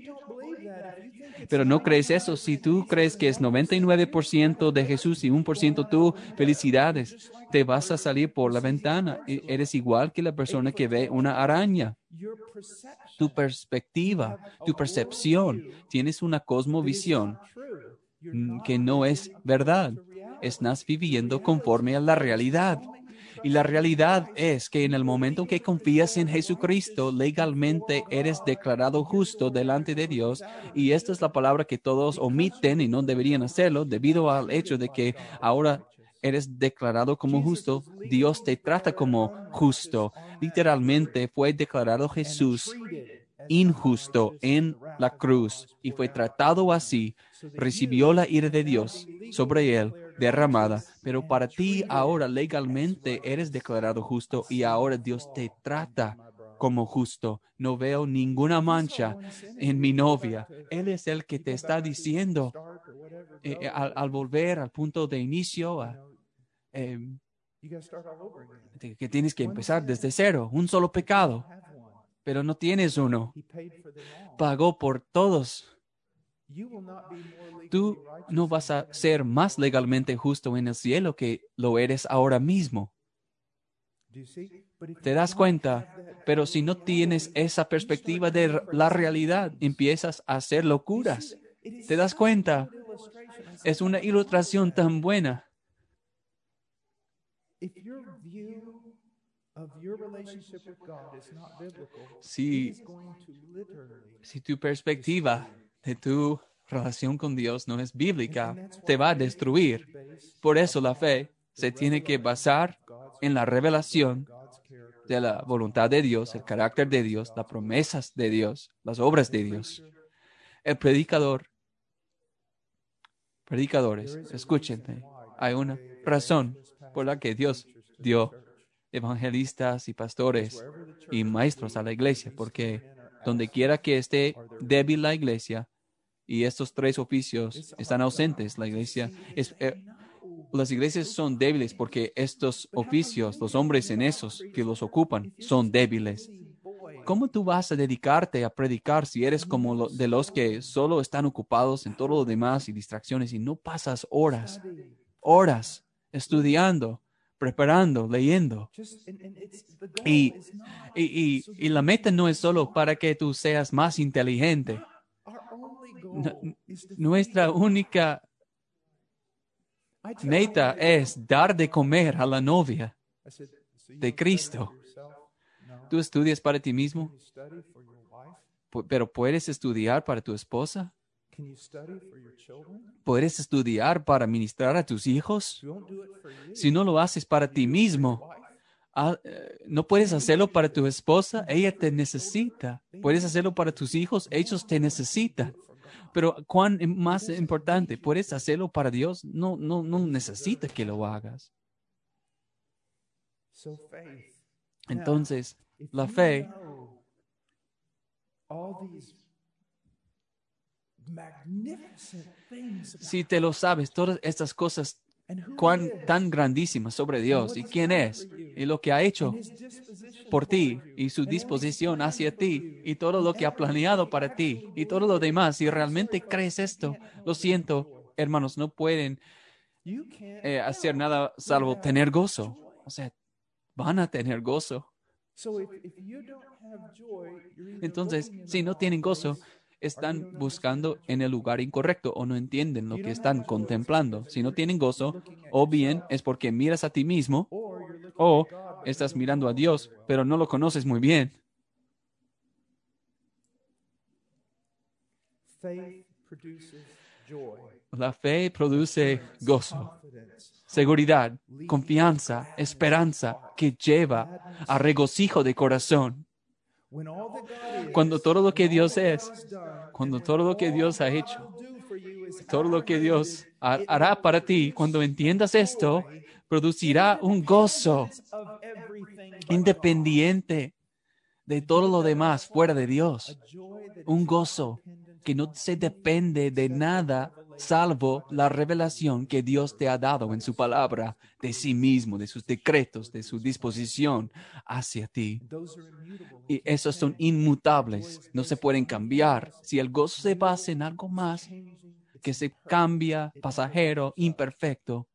Pero no crees eso. Si tú crees que es 99% de Jesús y 1% tú, felicidades. Te vas a salir por la ventana. E- Eres igual que la persona que ve una araña. Tu perspectiva, tu percepción. Tienes una cosmovisión que no es verdad. Estás viviendo conforme a la realidad. Y la realidad es que en el momento que confías en Jesucristo, legalmente eres declarado justo delante de Dios. Y esta es la palabra que todos omiten y no deberían hacerlo debido al hecho de que ahora eres declarado como justo. Dios te trata como justo. Literalmente fue declarado Jesús injusto en la cruz y fue tratado así. Recibió la ira de Dios sobre él derramada, pero para ti ahora legalmente eres declarado justo y ahora Dios te trata como justo. No veo ninguna mancha en mi novia. Él es el que te está diciendo eh, eh, al, volver al punto de inicio, a- eh, que tienes que empezar desde cero, un solo pecado, pero no tienes uno. Pagó por todos. Tú no vas a ser más legalmente justo en el cielo que lo eres ahora mismo. Te das cuenta, pero si no tienes esa perspectiva de la realidad, empiezas a hacer locuras. ¿Te das cuenta? Es una ilustración tan buena. Si, si tu perspectiva de tu relación con Dios no es bíblica, te va a destruir. Por eso la fe se tiene que basar en la revelación de la voluntad de Dios, el carácter de Dios, las promesas de Dios, las obras de Dios. El predicador, predicadores, escúchenme, hay una razón por la que Dios dio evangelistas y pastores y maestros a la iglesia, porque donde quiera que esté débil la iglesia y estos tres oficios están ausentes, la iglesia es, eh, las iglesias son débiles porque estos oficios, los hombres en esos que los ocupan, son débiles. ¿Cómo tú vas a dedicarte a predicar si eres como lo- de los que solo están ocupados en todo lo demás y distracciones y no pasas horas, horas estudiando, preparando, leyendo? Y, y, y, y la meta no es solo para que tú seas más inteligente. Nuestra única meta es dar de comer a la novia. De Cristo. ¿Tú estudias para ti mismo? Pero puedes estudiar para tu esposa? ¿Puedes estudiar para ministrar a tus hijos? Si no lo haces para ti mismo. Ah, eh, no puedes hacerlo para tu esposa, ella te necesita. Puedes hacerlo para tus hijos, ellos te necesitan. Pero cuán im- más importante, puedes hacerlo para Dios, no, no, no necesita que lo hagas. Entonces, la fe si te lo sabes, todas estas cosas cuán tan grandísimas sobre Dios y quién es y lo que ha hecho por ti y su disposición hacia ti y todo lo que ha planeado para ti y todo lo demás. Si realmente crees esto, lo siento, hermanos, no pueden eh, hacer nada salvo tener gozo. O sea, van a tener gozo. So if, if you don't have joy, you're either Entonces, si no tienen gozo, están buscando en el lugar incorrecto o no entienden lo que están contemplando. Si no tienen gozo, o bien es porque miras a ti mismo o estás mirando a Dios, pero no lo conoces muy bien. La fe produce gozo, seguridad, confianza, esperanza que lleva a regocijo de corazón. Cuando todo lo que Dios es, cuando todo lo que Dios ha hecho, todo lo que Dios hará para ti, cuando entiendas esto, producirá un gozo independiente de todo lo demás fuera de Dios. Un gozo que no se depende de nada salvo la revelación que Dios te ha dado en su palabra de sí mismo, de sus decretos, de su disposición hacia ti. Y esos son inmutables, no se pueden cambiar. Si el gozo se basa en algo más que se cambia, pasajero, imperfecto,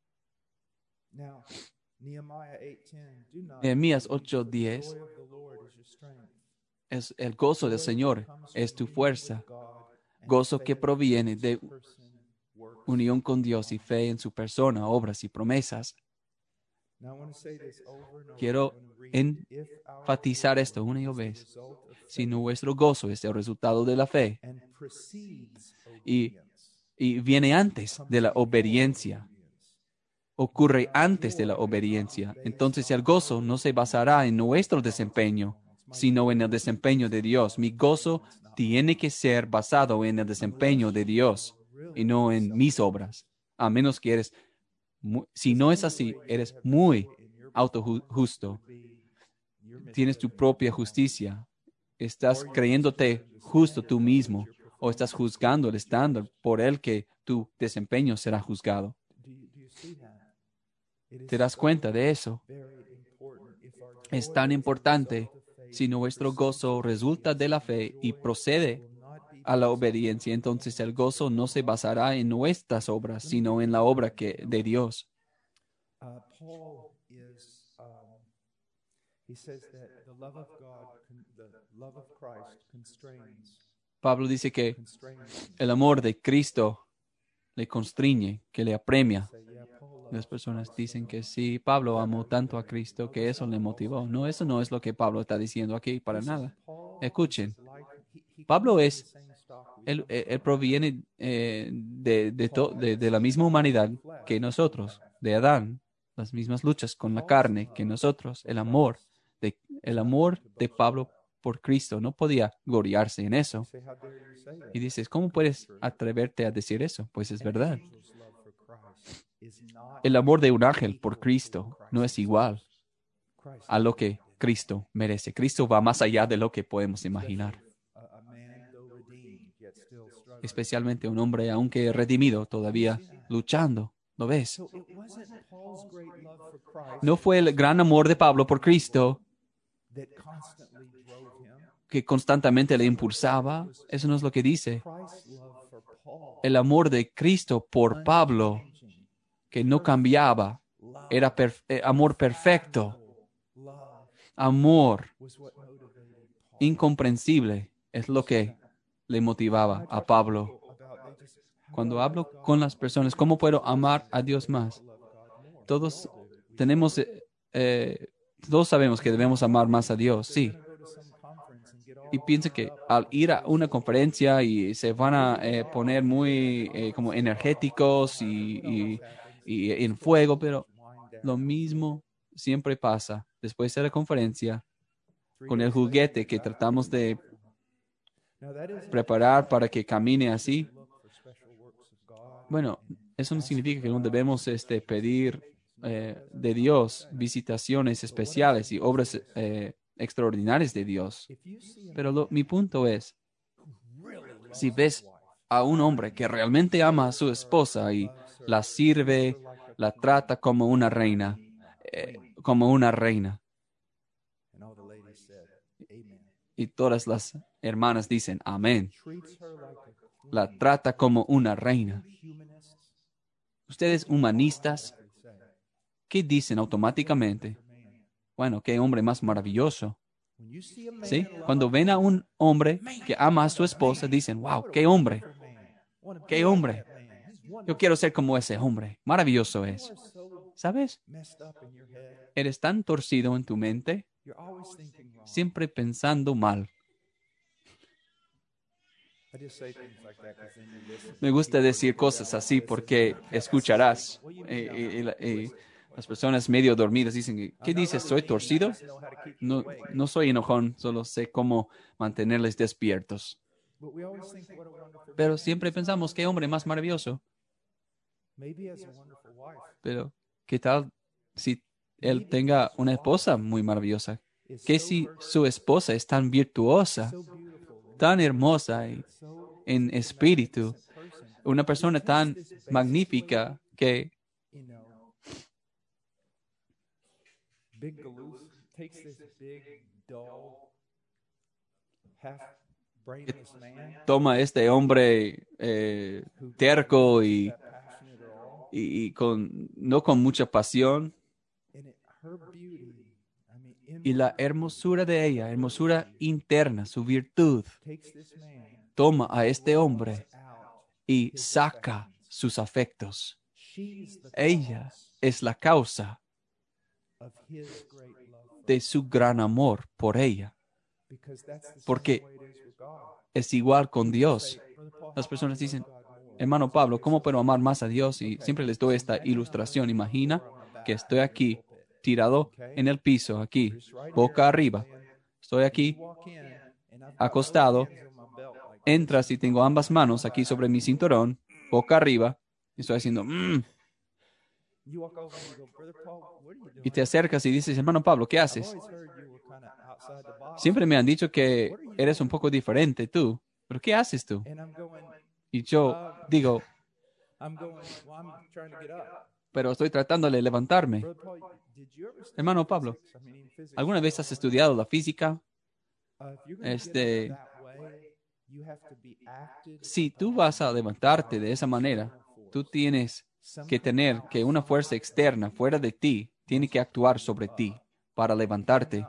Now, Nehemiah 8:10. Do not Nehemías be grieved, for the 8:10. joy of the Lord is your strength. es el gozo del Señor, es tu fuerza, gozo que proviene de unión con Dios y fe en su persona, obras y promesas. Quiero enfatizar esto una y otra vez. Si nuestro gozo es el resultado de la fe y, y viene antes de la obediencia, ocurre antes de la obediencia, entonces el gozo no se basará en nuestro desempeño, sino en el desempeño de Dios. Mi gozo tiene que ser basado en el desempeño de Dios y no en mis obras, a menos que eres, si no es así, eres muy autojusto, tienes tu propia justicia, estás creyéndote justo tú mismo o estás juzgando el estándar por el que tu desempeño será juzgado. ¿Te das cuenta de eso? Es tan importante si nuestro gozo resulta de la fe y procede a la obediencia, entonces el gozo no se basará en nuestras obras, sino en la obra que, de Dios. Uh, um, Pablo dice que el amor de Cristo le constriñe, que le apremia. Las personas dicen que sí, Pablo amó tanto a Cristo que eso le motivó. No, eso no es lo que Pablo está diciendo aquí para nada. Escuchen, Pablo es- we él, proviene eh, de, la misma humanidad que nosotros, de Adán, las mismas luchas con la carne que nosotros. El amor de, el amor de Pablo por Cristo no podía gloriarse en eso. Y dices, ¿cómo puedes atreverte a decir eso? Pues es verdad. El amor de un ángel por Cristo no es igual a lo que Cristo merece. Cristo va más allá de lo que podemos imaginar. Especialmente un hombre, aunque redimido, todavía luchando. ¿Lo ves? No fue el gran amor de Pablo por Cristo que constantemente le impulsaba. Eso no es lo que dice. El amor de Cristo por Pablo, que no cambiaba, era eh, amor perfecto. Amor incomprensible es lo que le motivaba a Pablo. Cuando hablo con las personas, ¿cómo puedo amar a Dios más? Todos tenemos, eh, eh, todos sabemos que debemos amar más a Dios, sí. Y piensa que al ir a una conferencia y se van a eh, poner muy eh, como energéticos y, y- y en fuego, pero lo mismo siempre pasa después de la conferencia con el juguete que tratamos de preparar para que camine así. Bueno, eso no significa que no debemos este, pedir eh, de Dios visitaciones especiales y obras eh, extraordinarias de Dios. Pero mi punto es, si ves a un hombre que realmente ama a su esposa y la sirve, la trata como una reina, eh, como una reina, y todas las hermanas dicen, amén, la trata como una reina. Ustedes humanistas, ¿qué dicen automáticamente? Bueno, qué hombre más maravilloso. ¿Sí? Cuando ven a un hombre que ama a su esposa, dicen, wow, qué hombre, qué hombre. Yo quiero ser como ese hombre. Maravilloso es. ¿Sabes? Eres tan torcido en tu mente, siempre pensando mal. Me gusta decir cosas así porque escucharás. Eh, las personas medio dormidas dicen, ¿qué dices? ¿Soy torcido? No, no soy enojón, solo sé cómo mantenerles despiertos. Pero siempre pensamos, qué hombre más maravilloso. Pero, ¿qué tal si él tenga una esposa muy maravillosa? ¿Qué si su esposa es tan virtuosa, tan hermosa en espíritu, una persona tan magnífica que toma este hombre eh, terco y- y con, no con mucha pasión, And it, her beauty, I mean, in y la hermosura de ella, hermosura interna, su virtud, toma a este hombre y saca sus afectos. Ella es la causa de su gran amor por ella. Porque es igual con Dios. Las personas dicen, hermano Pablo, ¿cómo puedo amar más a Dios? Y siempre les doy esta ilustración. Imagina que estoy aquí, tirado en el piso, aquí, boca arriba. Estoy aquí, acostado. entras y tengo ambas manos aquí sobre mi cinturón, boca arriba, y estoy haciendo, "Mm", y te acercas y dices, hermano Pablo, ¿qué haces? Siempre me han dicho que eres un poco diferente tú, pero ¿qué haces tú? And I'm going, Y yo digo, Pero estoy tratando de levantarme. Hermano Pablo, ¿Alguna vez has estudiado la física? este, Si tú vas a levantarte de esa manera, tú tienes que tener que una fuerza externa fuera de ti tiene que actuar sobre ti para levantarte.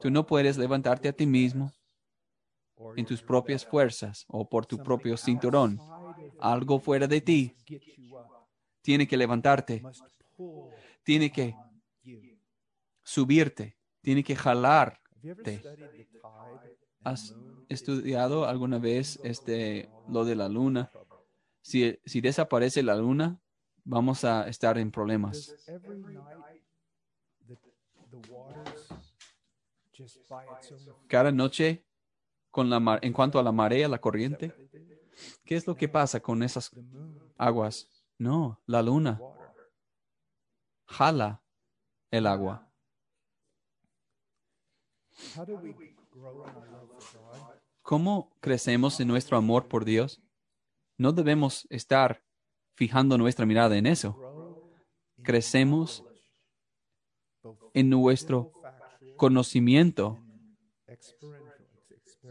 Tú no puedes levantarte a ti mismo en tus propias fuerzas o por tu propio cinturón. Algo fuera de ti. Tiene que levantarte, tiene que subirte, tiene que jalarte. ¿Has estudiado alguna vez este lo de la luna? Si, desaparece la luna, vamos a estar en problemas. Cada noche, con la mar- en cuanto a la marea, la corriente, ¿qué es lo que pasa con esas aguas? No, la luna jala el agua. ¿Cómo crecemos en nuestro amor por Dios? No debemos estar fijando nuestra mirada en eso. Crecemos en nuestro conocimiento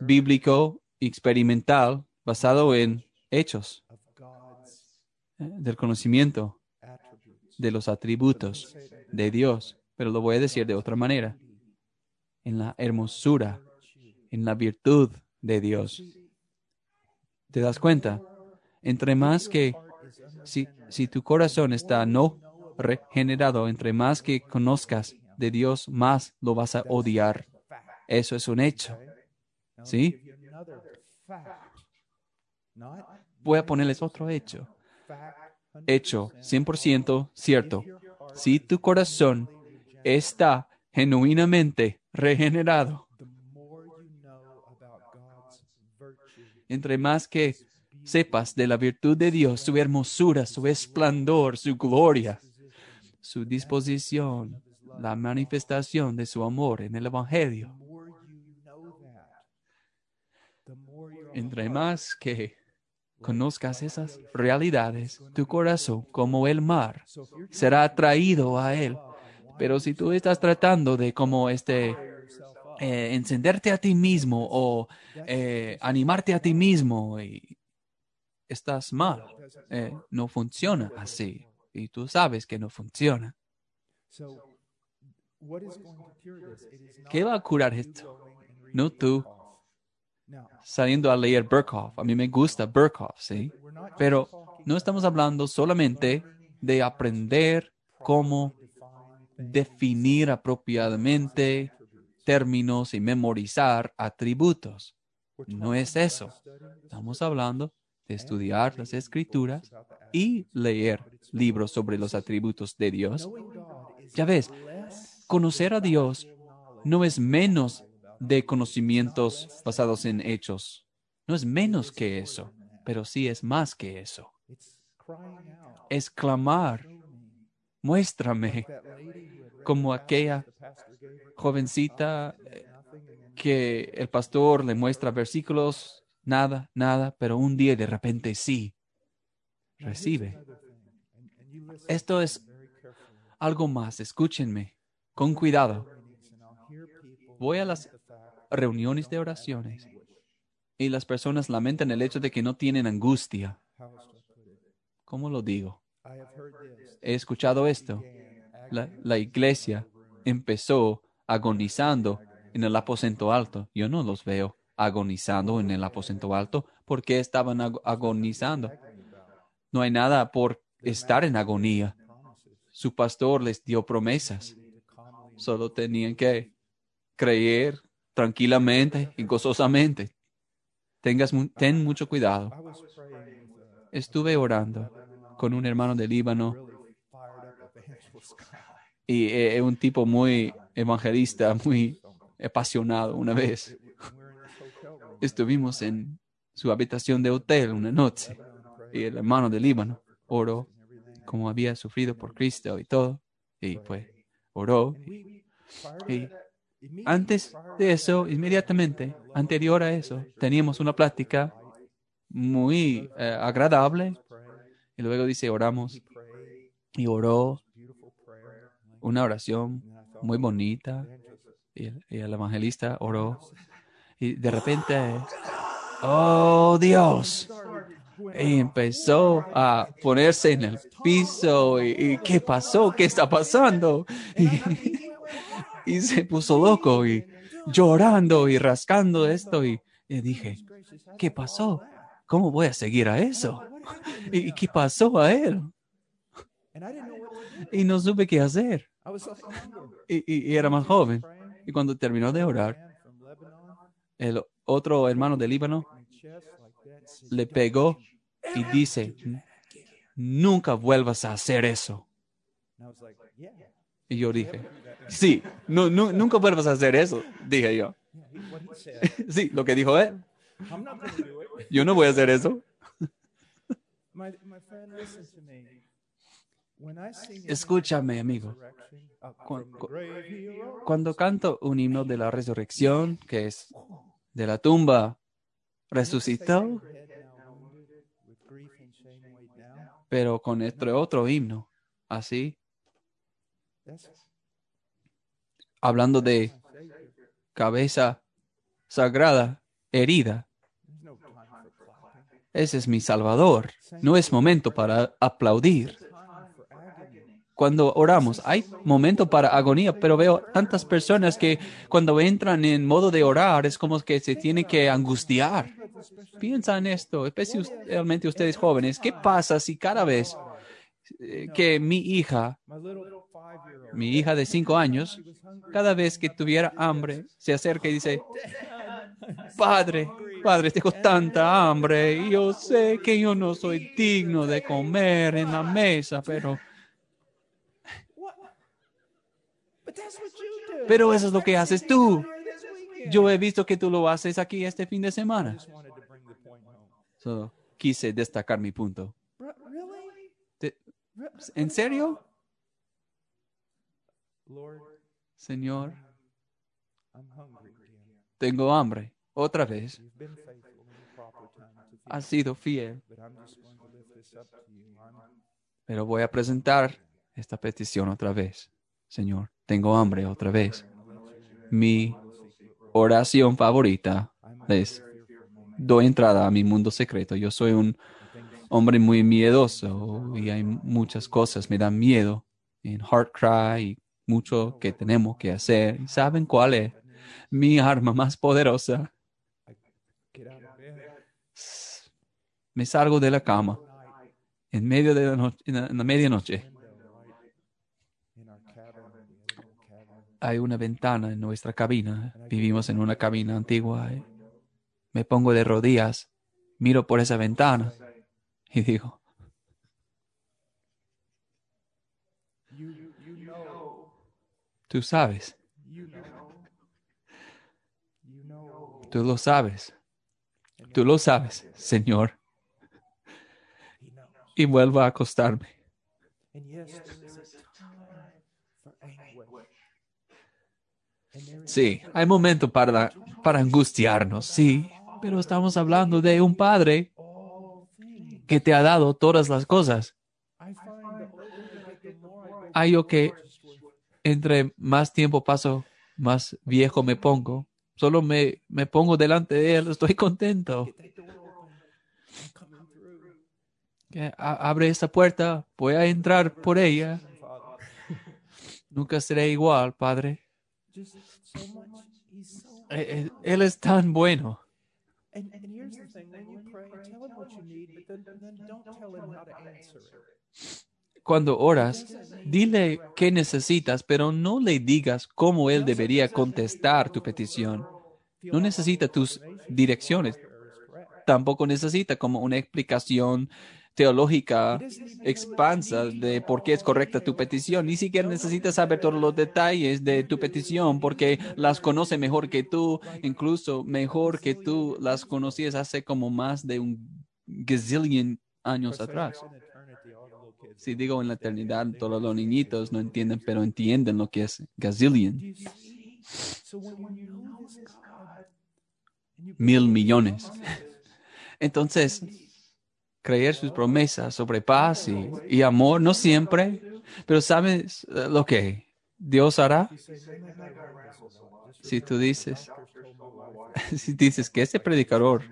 bíblico experimental basado en hechos del conocimiento de los atributos de Dios. Pero lo voy a decir de otra manera. En la hermosura, en la virtud de Dios. ¿Te das cuenta? Entre más que, si, si tu corazón está no regenerado, entre más que conozcas de Dios, más lo vas a odiar. Eso es un hecho. ¿Sí? Voy a ponerles otro hecho. Hecho 100% cierto. Si tu corazón está genuinamente regenerado, entre más que sepas de la virtud de Dios, su hermosura, su esplendor, su gloria, su disposición, la manifestación de su amor en el Evangelio, entre más que conozcas esas realidades, tu corazón, como el mar, será atraído a él. Pero si tú estás tratando de como este eh, encenderte a ti mismo o eh, animarte a ti mismo y estás mal, eh, no funciona así. Y tú sabes que no funciona. ¿Qué va a curar esto? No tú saliendo a leer Burkhoff. A mí me gusta Burkhoff, ¿sí? Pero no estamos hablando solamente de aprender cómo definir apropiadamente términos y memorizar atributos. No es eso. Estamos hablando de estudiar las escrituras y leer libros sobre los atributos de Dios. Ya ves, conocer a Dios no es menos de conocimientos basados en hechos. No es menos que eso, pero sí es más que eso. Es clamar, muéstrame, como aquella jovencita eh, que el pastor le muestra versículos, nada, nada, pero un día de repente sí, recibe. Esto es algo más, escúchenme, con cuidado. Voy a las reuniones de oraciones y las personas lamentan el hecho de que no tienen angustia. ¿Cómo lo digo? He escuchado esto. La, iglesia empezó agonizando en el aposento alto. Yo no los veo agonizando en el aposento alto. ¿Por qué estaban ag- agonizando? No hay nada por estar en agonía. Su pastor les dio promesas. Solo tenían que creer tranquilamente y gozosamente. Tengas, ten mucho cuidado. Estuve orando con un hermano de Líbano y eh, es un tipo muy evangelista, muy apasionado una vez. Estuvimos en su habitación de hotel una noche y el hermano de Líbano oró como había sufrido por Cristo y todo. Y pues oró. Y antes de eso, inmediatamente, anterior a eso, teníamos una plática muy eh, agradable. Y luego dice, oramos. Y oró una oración muy bonita. Y y el evangelista oró. Y de repente, oh Dios. Y empezó a ponerse en el piso. ¿Y, y qué pasó? ¿Qué está pasando? Y se puso loco y llorando y rascando esto. Y, y dije, ¿qué pasó? ¿Cómo voy a seguir a eso? [LAUGHS] ¿Y qué pasó a él? Y no supe qué hacer. Y, y- y era más joven. Y cuando terminó de orar, el otro hermano de Líbano le pegó y dice, nunca vuelvas a hacer eso. Y yo dije, sí, no, nu- nunca vuelvas a hacer eso, dije yo. Sí, lo que dijo él, yo no voy a hacer eso. Escúchame, amigo. Cuando canto un himno de la resurrección, que es de la tumba, resucitó, pero con este otro himno, así, hablando de cabeza sagrada, herida. Ese es mi Salvador. No es momento para aplaudir. Cuando oramos, hay momento para agonía, pero veo tantas personas que cuando entran en modo de orar es como que se tienen que angustiar. Piensa en esto, especialmente ustedes jóvenes. ¿Qué pasa si cada vez eh, que mi hija, mi hija de cinco años, cada vez que tuviera hambre, se acerca y dice, Padre, Padre, tengo tanta hambre y yo sé que yo no soy digno de comer en la mesa, pero, pero eso es lo que haces tú. Yo he visto que tú lo haces aquí este fin de semana. quise destacar mi punto. ¿En serio? Lord, Señor, I'm hungry again. tengo hambre. Otra vez. Has sido fiel, But I'm just going to lift this up to you. I'm, pero voy a presentar esta petición otra vez. Señor, tengo hambre otra vez. Mi oración favorita es, doy entrada a mi mundo secreto. Yo soy un hombre muy miedoso y hay muchas cosas, me dan miedo en Heart Cry y mucho que tenemos que hacer. ¿Y ¿Saben cuál es? Mi arma más poderosa. Me salgo de la cama en medio de la noche, en en la medianoche. Hay una ventana en nuestra cabina. Vivimos en una cabina antigua. Me pongo de rodillas, miro por esa ventana y digo, tú sabes, tú lo sabes, tú lo sabes, Señor. Y vuelvo a acostarme. Sí, hay momento para, para angustiarnos, sí, pero estamos hablando de un Padre que te ha dado todas las cosas. Hay yo que entre más tiempo paso, más viejo me pongo. Solo me, me pongo delante de Él, estoy contento. Que abre esta puerta, voy a entrar por ella. [LAUGHS] Nunca seré igual, Padre. so. Eh, eh, Él es tan bueno. Cuando oras, dile qué necesitas, pero no le digas cómo Él debería contestar tu petición. No necesita tus direcciones. Tampoco necesita como una explicación teológica expansa de por qué es correcta tu petición. Ni siquiera necesitas saber todos los detalles de tu petición porque las conoce mejor que tú, incluso mejor que tú las conocías hace como más de un gazillion años atrás. Si digo en la eternidad, todos los niñitos no entienden, pero entienden lo que es gazillion, mil millones. Entonces, creer sus promesas sobre paz y, y amor, no siempre, pero ¿sabes eh, lo que Dios hará? You say, "No, no, no, no, just Si tú dices, [LAUGHS] si dices que este predicador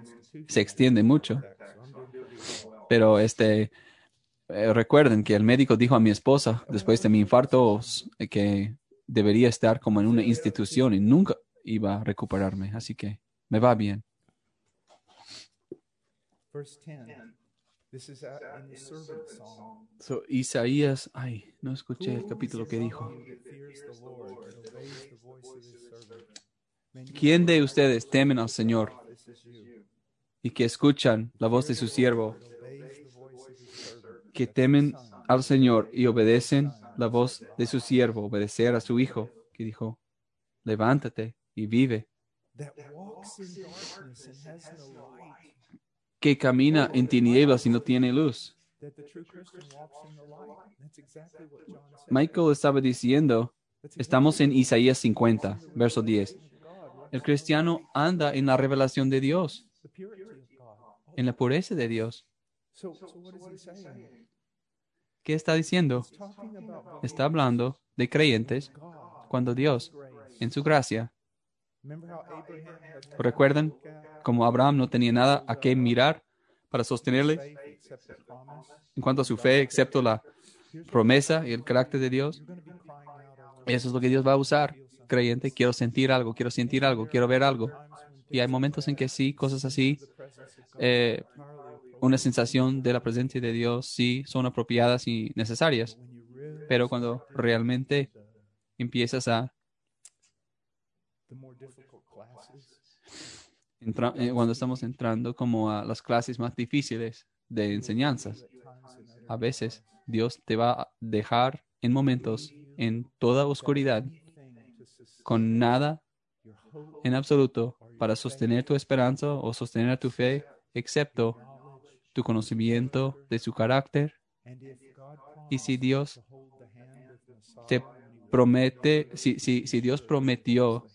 se extiende mucho, so I'm doing pretty well." pero este, eh, recuerden que el médico dijo a mi esposa después de mi infarto que debería estar como en una institución y nunca iba a recuperarme, así que me va bien. Verse 10. This is out in the servant song. So, Isaías, ay, no escuché el capítulo que dijo. ¿Quién de ustedes temen al Señor y que escuchan la voz de su siervo, That obeys the voice of his servant. Que temen al Señor y obedecen la voz de su siervo, obedecer a su hijo, que dijo, levántate y vive, que camina en tinieblas y no tiene luz. Michael estaba diciendo, estamos en Isaías 50, verso 10. what God, El cristiano anda en la revelación de Dios, en la pureza de Dios. So, so what is he saying? ¿Qué está diciendo? Está hablando de creyentes cuando Dios, en su gracia, ¿recuerdan? Como Abraham no tenía nada a qué mirar para sostenerle en cuanto a su fe, excepto la promesa y el carácter de Dios. Eso es lo que Dios va a usar. Creyente, quiero sentir algo, quiero sentir algo, quiero ver algo. Y hay momentos en que sí, cosas así, eh. Una sensación de la presencia de Dios sí son apropiadas y necesarias. Pero cuando realmente empiezas a, entra- eh, cuando estamos entrando como a las clases más difíciles de enseñanzas, a veces Dios te va a dejar en momentos en toda oscuridad, con nada en absoluto para sostener tu esperanza o sostener tu fe, excepto tu conocimiento de su carácter. Y si Dios te promete, si, si, si Dios prometió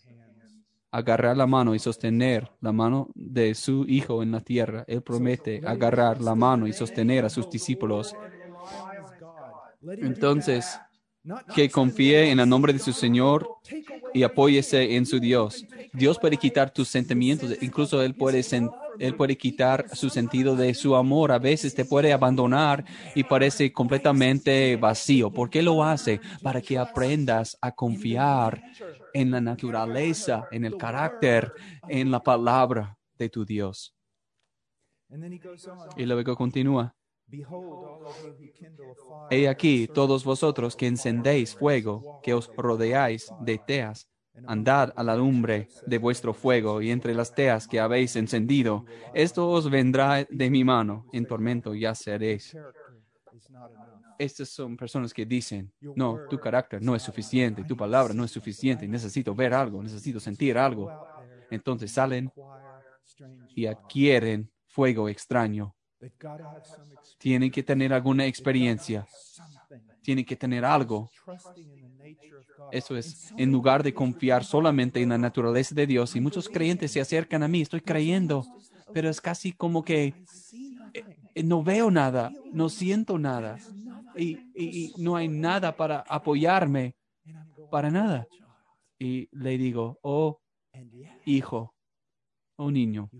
agarrar la mano y sostener la mano de su Hijo en la tierra, Él promete agarrar la mano y sostener a sus discípulos. Entonces, que confíe en el nombre de su Señor y apóyese en su Dios. Dios puede quitar tus sentimientos, incluso Él puede, sen- él puede quitar su sentido de su amor. A veces te puede abandonar y parece completamente vacío. ¿Por qué lo hace? Para que aprendas a confiar en la naturaleza, en el carácter, en la palabra de tu Dios. Y luego continúa. He aquí, todos vosotros que encendéis fuego, que os rodeáis de teas, andad a la lumbre de vuestro fuego y entre las teas que habéis encendido. Esto os vendrá de mi mano, en tormento ya seréis. Estas son personas que dicen, no, tu carácter no es suficiente, tu palabra no es suficiente, necesito ver algo, necesito sentir algo. Entonces salen y adquieren fuego extraño. Tienen que tener alguna experiencia, tienen que tener algo. Eso es, en lugar de confiar solamente en la naturaleza de Dios. Y muchos creyentes se acercan a mí, estoy creyendo, pero es casi como que nothing. eh, no veo nada, no siento nada y, y- y no hay nada para apoyarme, para nada. Y le digo, oh hijo, oh niño.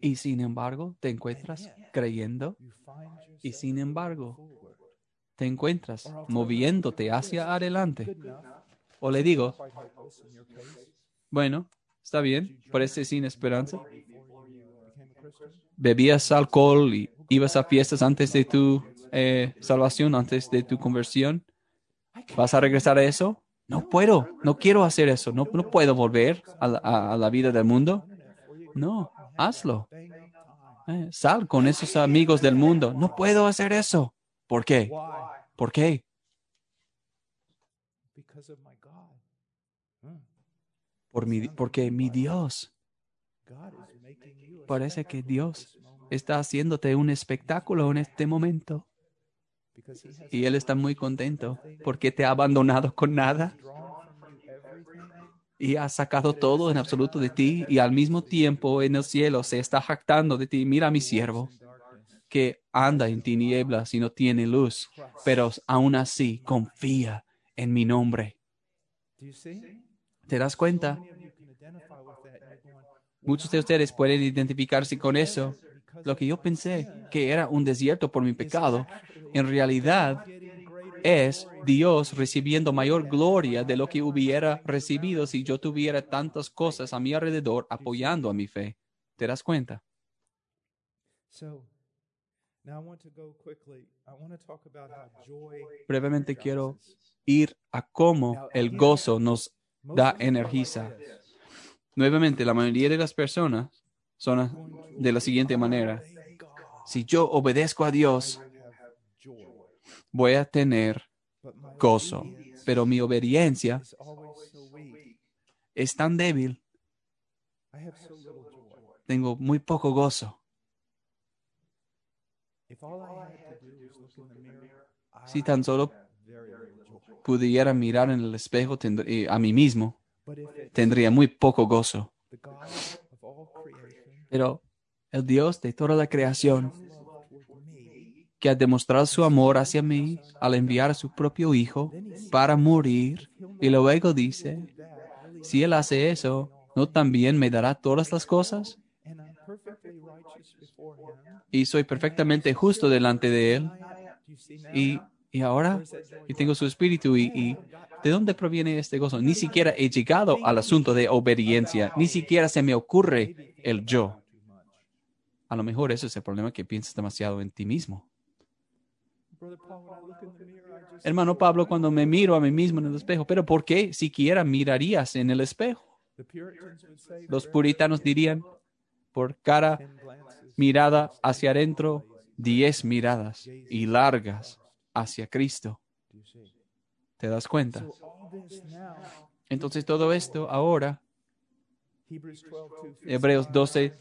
Y sin embargo, te encuentras creyendo y sin embargo. Te encuentras moviéndote hacia adelante. O le digo, bueno, está bien, parece sin esperanza. bebías alcohol y ibas a fiestas antes de tu eh, salvación, antes de tu conversión, ¿vas a regresar a eso? No puedo, no quiero hacer eso, no, no puedo volver a la, a- a la vida del mundo. No, hazlo. Eh, sal con esos amigos del mundo. No puedo hacer eso. ¿Por qué? ¿Por qué? Hmm. Por mi, porque mi Dios, parece que Dios está haciéndote un espectáculo en este momento. Y Él está muy contento porque te ha abandonado con nada. y ha sacado todo en absoluto de ti y al mismo tiempo en el cielo se está jactando de ti. Mira a mi siervo. Que anda en tinieblas y no tiene luz, pero aún así confía en mi nombre. ¿Te das cuenta? Muchos de ustedes pueden identificarse con eso. Lo que yo pensé que era un desierto por mi pecado, en realidad es Dios recibiendo mayor gloria de lo que hubiera recibido si yo tuviera tantas cosas a mi alrededor apoyando a mi fe. ¿Te das cuenta? Brevemente quiero ir a cómo el gozo nos da energiza. Nuevamente, la mayoría de las personas son de la siguiente manera. Si yo obedezco a Dios, voy a tener gozo. Pero mi obediencia es tan débil, I have so little joy. tengo muy poco gozo. If all I had to do was look in the mirror, I Si tan solo pudiera mirar en el espejo eh, a mí mismo, tendría muy poco gozo. Pero el Dios de toda la creación, que ha demostrado su amor hacia mí al enviar a su propio Hijo para morir, y luego dice, si Él hace eso, ¿no también me dará todas las cosas? Y soy perfectamente justo delante de Él. Y, y ahora, y tengo su espíritu. Y, y ¿de dónde proviene este gozo? Ni siquiera he llegado al asunto de obediencia. Ni siquiera se me ocurre el yo. A lo mejor ese es el problema que piensas demasiado en ti mismo. Hermano Pablo, cuando me miro a mí mismo en el espejo, pero ¿por qué siquiera mirarías en el espejo? Los puritanos dirían, por glances, mirada hacia adentro, diez miradas y largas hacia Cristo. ¿Te das cuenta? Entonces todo esto ahora, Hebrews 12, Hebreos 12,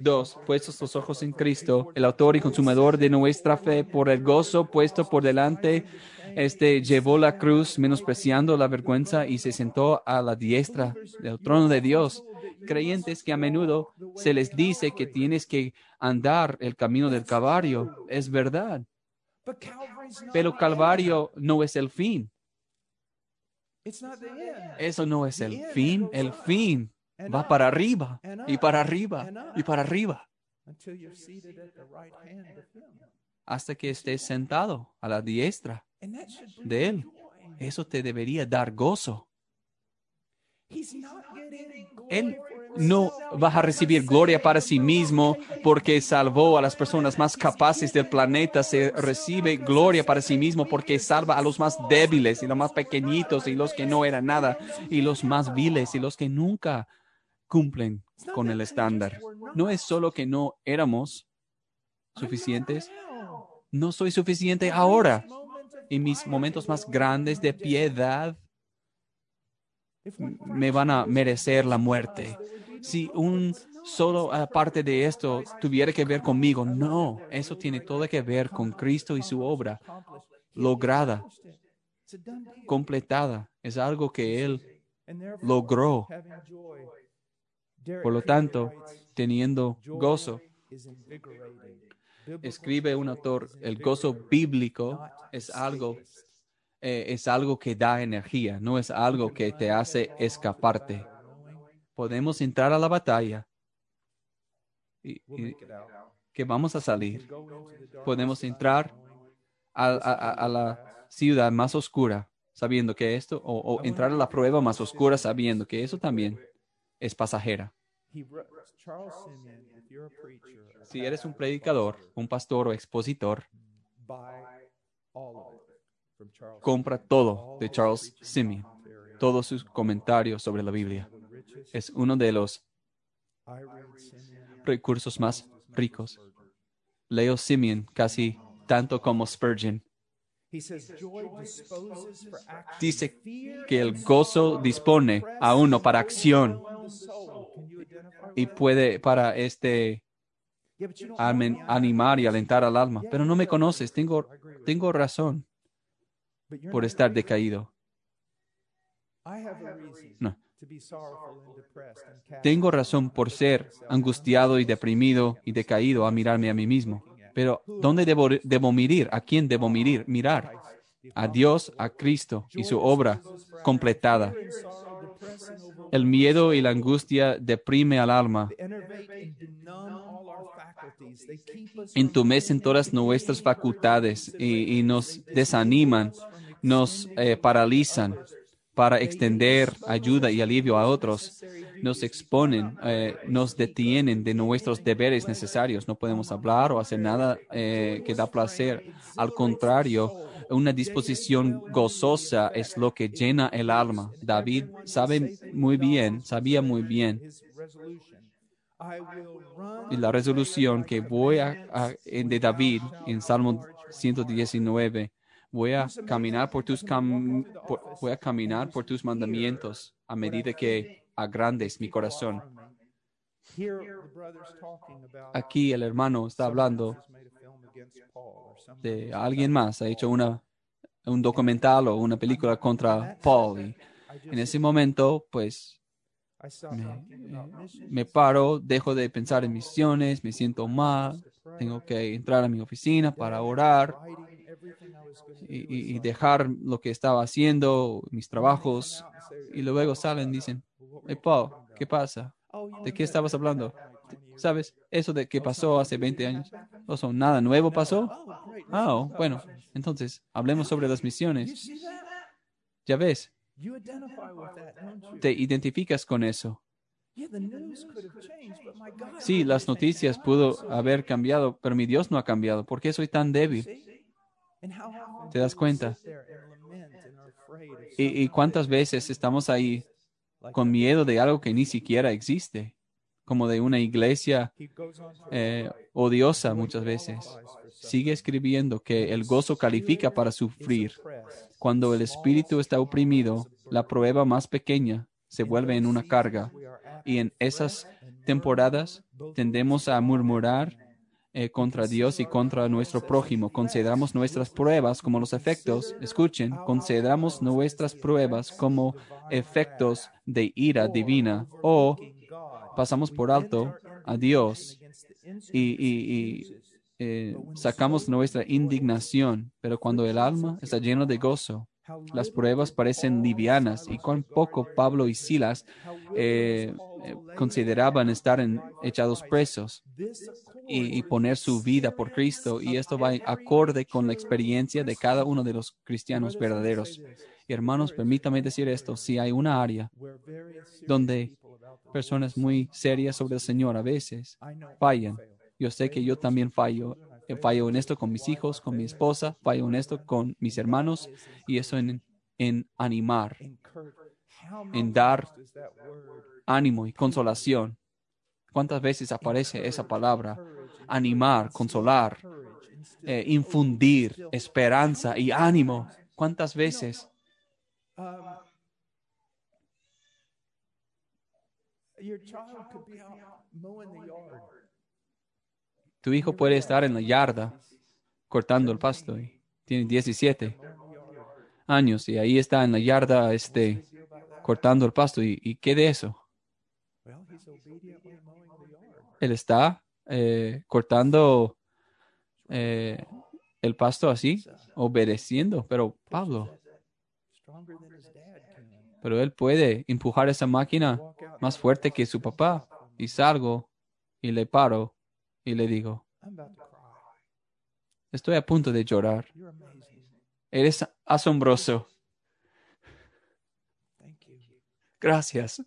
2, puestos los ojos en Cristo, el autor y consumador de nuestra fe, por el gozo puesto por delante, este llevó la cruz, menospreciando la vergüenza, y se sentó a la diestra del trono de Dios. Creyentes que a menudo se les dice que tienes que andar el camino del Calvario. Es verdad, pero Calvario no es el fin. Eso no es el fin. El fin va para arriba y para arriba y para arriba hasta que estés sentado a la diestra de Él. Eso te debería dar gozo. Él no va a recibir gloria para sí mismo porque salvó a las personas más capaces del planeta. Se recibe gloria para sí mismo porque salva a los más débiles y los más pequeñitos y los que no eran nada y los más viles y los que nunca cumplen con el estándar. No es solo que no éramos suficientes. No soy suficiente ahora. En mis momentos más grandes de piedad me van a merecer la muerte. Si un solo ah, parte de esto tuviera que ver conmigo, no, eso tiene todo que ver con Cristo y su obra lograda, completada. Es algo que Él logró. Por lo tanto, teniendo "Joy gozo, is invigorating." Biblical escribe un autor, el gozo bíblico es algo. Eh, es algo que da energía, no es algo que te hace escaparte. Podemos entrar a la batalla y, que vamos a salir. Podemos entrar a, la ciudad más oscura, sabiendo que esto, o, o entrar a la prueba más oscura, sabiendo que eso también es pasajera. Si eres un predicador, un pastor o expositor, compra todo de Charles Simeon, todos sus comentarios sobre la Biblia. Es uno de los recursos más ricos. Leo Simeon casi tanto como Spurgeon. Dice que el gozo dispone a uno para acción. y puede para este animar y alentar al alma. Pero no me conoces, tengo, tengo razón por estar decaído. No. Tengo razón por ser angustiado y deprimido y decaído a mirarme a mí mismo. Pero ¿dónde debo, debo mirar? ¿A quién debo mirar? Mirar a Dios, a Cristo y su obra completada. El miedo y la angustia deprime al alma, entumecen todas nuestras facultades y, y nos desaniman, nos eh, paralizan para extender ayuda y alivio a otros. Nos exponen, eh, nos detienen de nuestros deberes necesarios. No podemos hablar o hacer nada eh, que da placer. Al contrario, una disposición gozosa es lo que llena el alma. David sabe muy bien, sabía muy bien. Y la resolución que voy a, a- de David en Salmo 119, voy a caminar por tus cam- por- voy a caminar por tus mandamientos a medida que agrandes mi corazón. Aquí el hermano está hablando de alguien más, ha hecho una, un documental o una película contra Paul. Y en ese momento, pues, me paro, dejo de pensar en misiones, me siento mal, tengo que entrar a mi oficina para orar y, y- dejar lo que estaba haciendo, mis trabajos, y luego salen y dicen, hey Paul, ¿qué pasa? ¿De qué estabas hablando? ¿Sabes? Eso de que pasó hace 20 años. ¿O son nada nuevo pasó? Ah, oh, bueno, entonces hablemos sobre las misiones. Ya ves, te identificas con eso. Sí, las noticias pudo haber cambiado, pero mi Dios no ha cambiado. ¿Por qué soy tan débil? ¿Te das cuenta? ¿Y, y cuántas veces estamos ahí con miedo de algo que ni siquiera existe? Como de una iglesia eh, odiosa muchas veces. Sigue escribiendo que el gozo califica para sufrir. Cuando el espíritu está oprimido, la prueba más pequeña se vuelve en una carga. Y en esas temporadas tendemos a murmurar eh, contra Dios y contra nuestro prójimo. Consideramos nuestras pruebas como los efectos, escuchen, consideramos nuestras pruebas como efectos de ira divina. O pasamos por alto a Dios y, y- y, eh, sacamos nuestra indignación, pero cuando el alma está lleno de gozo, las pruebas parecen livianas y cuán poco Pablo y Silas eh, eh, consideraban estar echados presos y, y poner su vida por Cristo. Y esto va acorde con la experiencia de cada uno de los cristianos verdaderos. Y hermanos, permítame decir esto, si hay una área donde personas muy serias sobre el Señor a veces fallan, yo sé que yo también fallo. Fallo en esto con mis hijos, con mi esposa, fallo en esto con mis hermanos y eso en, en animar, en dar ánimo y consolación. ¿Cuántas veces aparece esa palabra? Animar, consolar, eh, infundir esperanza y ánimo. ¿Cuántas veces? Mowing the yard. Tu hijo puede estar en la yarda cortando el pasto y tiene 17 años y ahí está en la yarda este, cortando el pasto. ¿Y, qué de eso? Él está eh, cortando eh, el pasto así, obedeciendo. Pero Pablo, pero él puede empujar esa máquina más fuerte que su papá. Y salgo y le paro y le digo, estoy a punto de llorar. Eres asombroso. Gracias.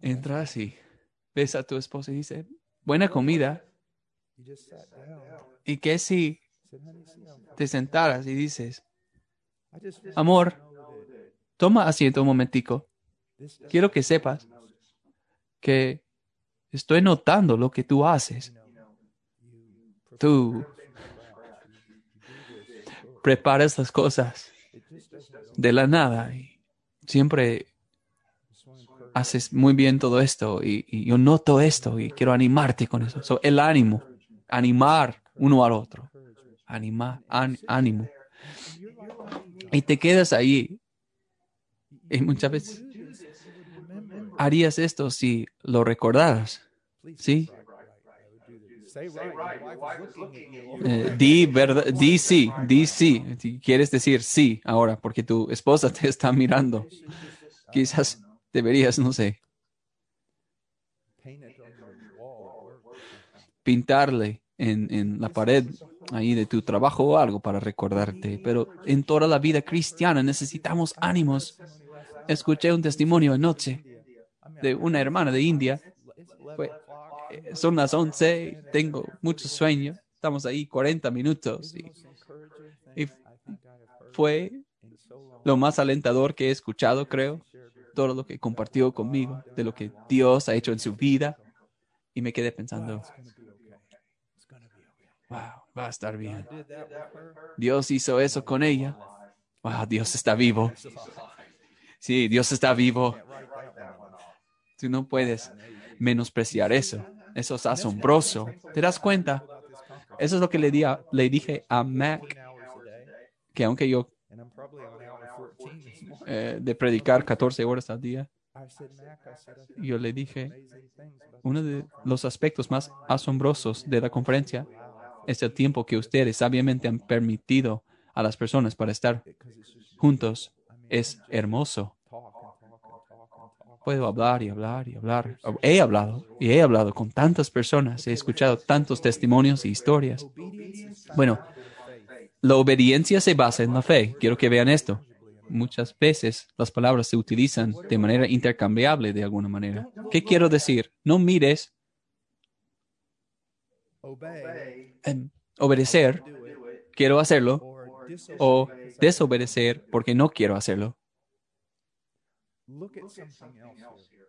Entras y ves a tu esposa y dice, buena comida. ¿Y qué si te sentaras y dices, amor, toma asiento un momentico. Quiero que sepas que estoy notando lo que tú haces. Tú preparas las cosas de la nada y siempre haces muy bien todo esto y, yo noto esto y quiero animarte con eso. So, el ánimo, animar uno al otro, animar, án- ánimo. Y te quedas ahí Y muchas veces harías esto si lo recordaras. ¿Sí? Eh, di, verdad, di sí, di sí. Quieres decir sí ahora, porque tu esposa te está mirando. Quizás deberías, no sé, pintarle en, en la pared ahí de tu trabajo o algo para recordarte. Pero en toda la vida cristiana necesitamos ánimos. Escuché un testimonio anoche de una hermana de India. Eh, son las 11, tengo mucho sueño. Estamos ahí 40 minutos y Y fue lo más alentador que he escuchado, creo. Todo lo que compartió conmigo, de lo que Dios ha hecho en su vida. Y me quedé pensando, wow, va a estar bien. Dios hizo eso con ella. Wow, Dios está vivo. Sí, Dios está vivo. Tú no puedes menospreciar eso. Eso es asombroso. ¿Te das cuenta? Eso es lo que le, le dije a Mac, 14 hours a day, que aunque yo and I'm probably on hour 14 this morning. eh, de predicar 14 horas al día, yo le dije, uno de los aspectos más asombrosos de la conferencia es el tiempo que ustedes sabiamente han permitido a las personas para estar juntos. Es hermoso. talk and talk and talk and talk. Puedo hablar y hablar y hablar. He hablado y he hablado con tantas personas. He escuchado tantos testimonios y historias. Bueno, la obediencia se basa en la fe. Quiero que vean esto. Muchas veces las palabras se utilizan de manera intercambiable de alguna manera. ¿Qué quiero decir? No mires obedecer, quiero hacerlo, o desobedecer porque no quiero hacerlo. Look at something else here. M-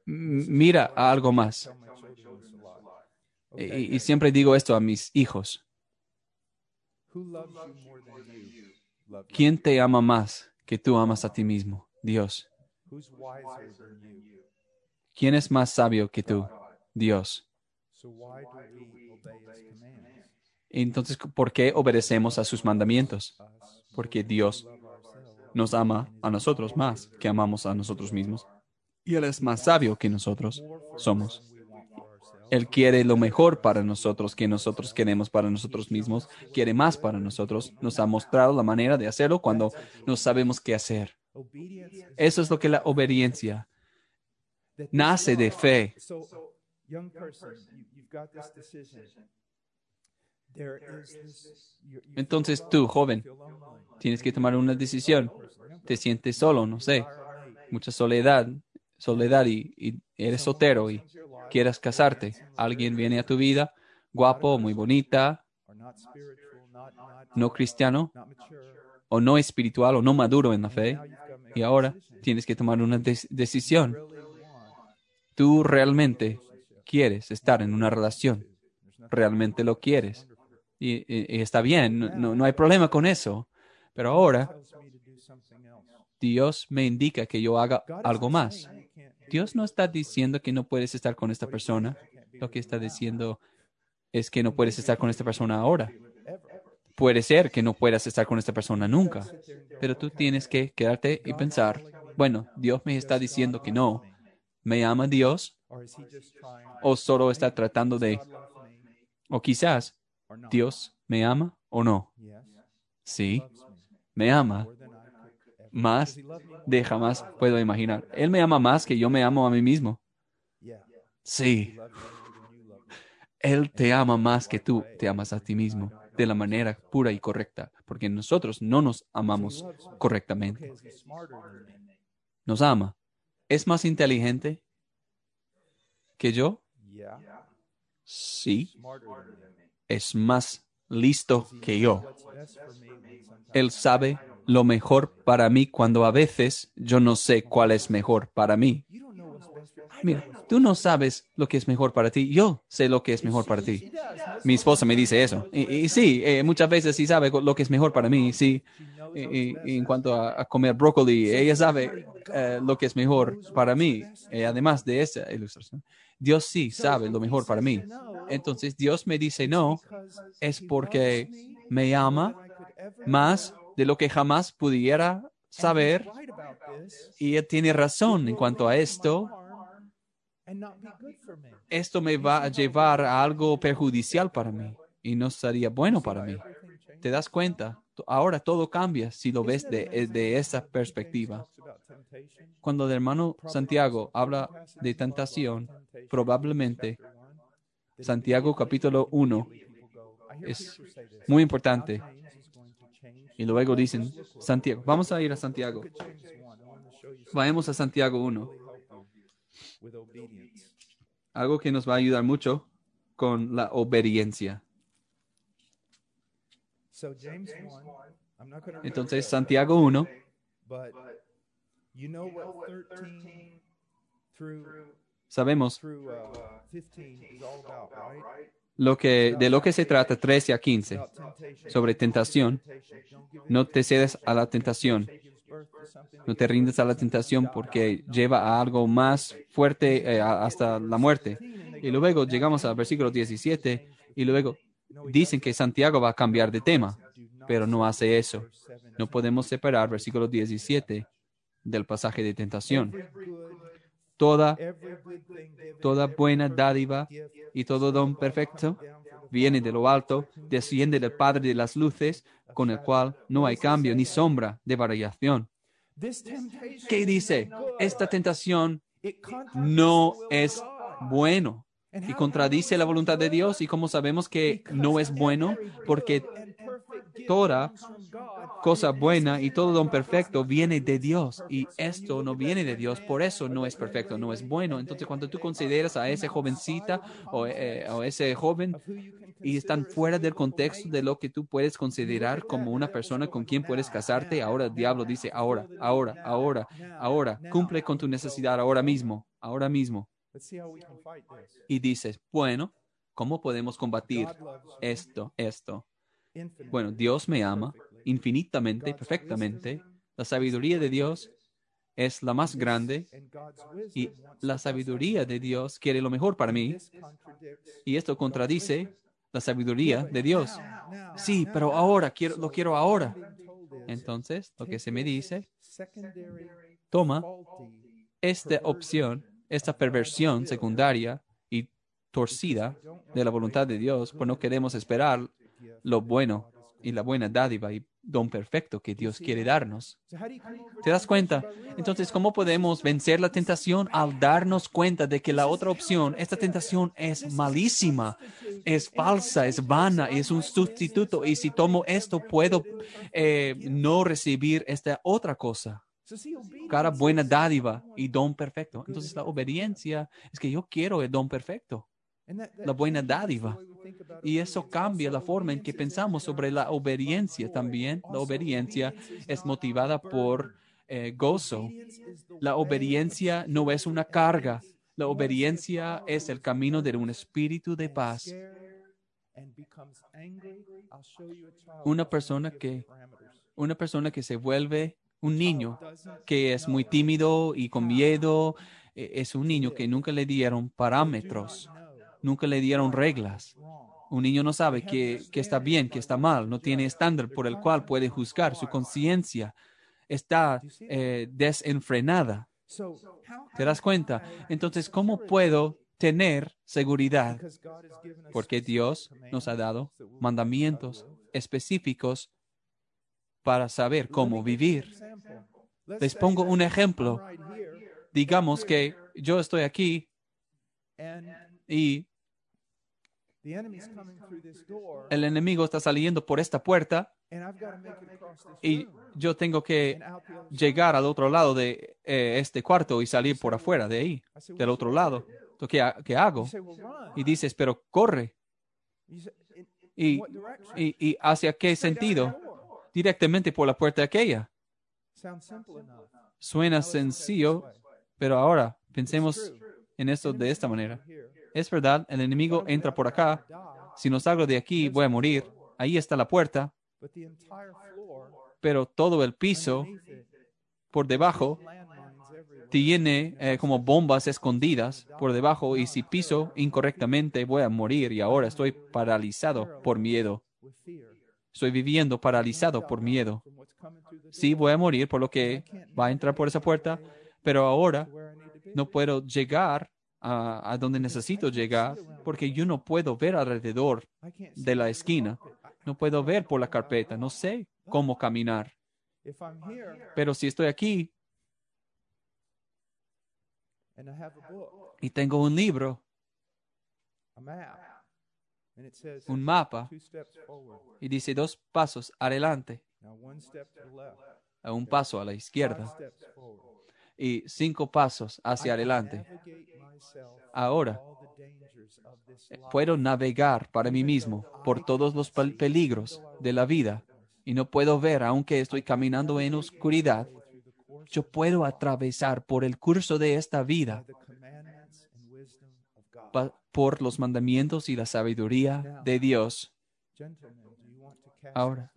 Mira a algo más. Y, siempre digo esto a mis hijos. ¿Quién te ama más que tú amas a ti mismo? Dios. ¿Quién es más sabio que tú? Dios. Entonces, ¿por qué obedecemos a sus mandamientos? Porque Dios. Nos ama a nosotros más que amamos a nosotros mismos. Y Él es más sabio que nosotros somos. Él quiere lo mejor para nosotros que nosotros queremos para nosotros mismos. Quiere más para nosotros. Nos ha mostrado la manera de hacerlo cuando no sabemos qué hacer. Eso es lo que la obediencia nace de fe. Entonces tú, you joven, tienes que tomar una decisión. Te sientes solo, no sé, mucha soledad, soledad y, y eres soltero y quieras casarte. Alguien viene a tu vida, guapo, muy bonita, are not spiritual, not, not, no cristiano, not mature. o no espiritual, o no maduro en la fe. Now you've got to make Y a ahora decision. tienes que tomar una decisión. Really want Tú realmente quieres estar en una relación. Realmente lo quieres. Y, y- y está bien, no- no, hay problema con eso. Pero ahora. Dios me indica que yo haga algo más. Dios no está diciendo que no puedes estar con esta persona. Lo que está diciendo es que no puedes estar con esta persona ahora. Puede ser que no puedas estar con esta persona nunca. Pero tú tienes que quedarte y pensar, bueno, Dios me está diciendo que no. ¿Me ama Dios? ¿O solo está tratando de, o quizás? Dios me ama o no? Sí, me ama más de jamás puedo imaginar. Él me ama más que yo me amo a mí mismo. Sí. Él te ama más que tú te amas a ti mismo, de la manera pura y correcta, porque nosotros no nos amamos correctamente. Nos ama. ¿Es más inteligente que yo? Sí. Es más listo que yo. Él sabe lo mejor para mí cuando a veces yo no sé cuál es mejor para mí. Mira, tú no sabes lo que es mejor para ti. Yo sé lo que es mejor para ti. Mi esposa me dice eso. Y, y sí, eh, muchas veces sí sabe lo que es mejor para mí. Sí, y, y- y en cuanto a, a comer brócoli, ella sabe eh, lo que es mejor para mí. Eh, además de esa ilustración, Dios sí sabe lo mejor para mí. Entonces Dios me dice no, es porque me ama más de lo que jamás pudiera saber Y él tiene razón en cuanto a esto. Esto me va a llevar a algo perjudicial para mí y no sería bueno para mí. ¿Te das cuenta? Ahora todo cambia si lo ves de, eh, de esa perspectiva. Cuando el hermano Santiago habla de tentación, probablemente Santiago capítulo 1 es muy importante. Y luego dicen, Santiago, vamos a ir a Santiago. Vayamos a Santiago 1, with obedience. algo que nos va a ayudar mucho con la obediencia. So James 1, I'm not going to Entonces, Santiago 1, but you know what 13 through sabemos. through 15 is all about, right? lo que, de lo que se trata 13 a 15 About temptation. sobre tentación. No te cedes a la tentación. No te rindes a la tentación porque lleva a algo más fuerte eh, hasta la muerte. Y luego llegamos al versículo 17 y luego dicen que Santiago va a cambiar de tema, pero no hace eso. No podemos separar versículo 17 del pasaje de tentación. Toda, toda buena dádiva y todo don perfecto viene de lo alto, desciende del Padre de las luces, con el cual no hay cambio ni sombra de variación. ¿Qué dice? Esta tentación no es bueno y contradice la voluntad de Dios. ¿Y cómo sabemos que no es bueno? Porque toda cosa buena y todo don perfecto viene de Dios y esto no viene de Dios, por eso no es perfecto, no es bueno. Entonces cuando tú consideras a esa jovencita o, eh, o ese joven y están fuera del contexto de lo que tú puedes considerar como una persona con quien puedes casarte, ahora el diablo dice, ahora, ahora, ahora, ahora, cumple con tu necesidad ahora mismo, ahora mismo. Y dices, bueno, ¿cómo podemos combatir esto, esto? Bueno, Dios me ama infinitamente, perfectamente. La sabiduría de Dios es la más grande y la sabiduría de Dios quiere lo mejor para mí. y esto contradice la sabiduría de Dios. Sí, pero ahora quiero, lo quiero ahora. Entonces, lo que se me dice, toma esta opción, esta perversión secundaria y torcida de la voluntad de Dios, pues no queremos esperar lo bueno y la buena dádiva y don perfecto que Dios quiere darnos. ¿Te das cuenta? Entonces, ¿cómo podemos vencer la tentación al darnos cuenta de que la otra opción, esta tentación es malísima, es falsa, es vana, es un sustituto y si tomo esto puedo eh, no recibir esta otra cosa? So see, obedience Cara buena dádiva y don perfecto. Entonces, la obediencia es que yo quiero el don perfecto. la buena dádiva. Y eso cambia la forma en que pensamos sobre la obediencia también. La obediencia es motivada por eh, gozo. La obediencia no es una carga. La obediencia es el camino de un espíritu de paz. scared and becomes angry, I'll show you a child Una persona que-. Una persona que se vuelve un niño, que es muy tímido y con miedo, eh, es un niño que nunca le dieron parámetros, nunca le dieron reglas. Un niño no sabe que, que está bien, que está mal, no tiene estándar por el cual puede juzgar. Su conciencia está eh, desenfrenada. ¿Te das cuenta? Entonces, ¿cómo puedo tener seguridad? Porque Dios nos ha dado mandamientos específicos para saber cómo vivir. Les pongo un ejemplo. Digamos que yo estoy aquí y el enemigo está saliendo por esta puerta y yo tengo que llegar al otro lado de eh, este cuarto y salir por afuera de ahí, del "What otro lado. do?" Entonces, ¿Qué, ha- qué hago? Y dices, pero corre. You say, "In- ¿Y, in what direction?" y, y hacia qué sentido? Directamente por la puerta aquella. Suena sencillo, pero ahora pensemos en esto de esta manera. Es verdad, el enemigo entra por acá. Si no salgo de aquí, voy a morir. Ahí está la puerta, pero todo el piso por debajo tiene eh, como bombas escondidas por debajo y si piso incorrectamente voy a morir y ahora estoy paralizado por miedo. Estoy viviendo paralizado por miedo. Sí voy a morir por lo que va a entrar por esa puerta, pero ahora no puedo llegar a, a donde necesito llegar porque yo no puedo ver alrededor de la esquina, no puedo ver por la carpeta, no sé cómo caminar. Pero si estoy aquí y tengo un libro, a map, and it says un mapa, y dice dos pasos adelante, a un paso a la izquierda y cinco pasos hacia adelante. Ahora life. puedo navegar para mí mismo por todos los pel- peligros de la vida y no puedo ver, aunque estoy caminando en oscuridad, yo puedo atravesar por el curso de esta vida of the commandments and wisdom of God. pa- por los mandamientos y la sabiduría de Dios. Ahora.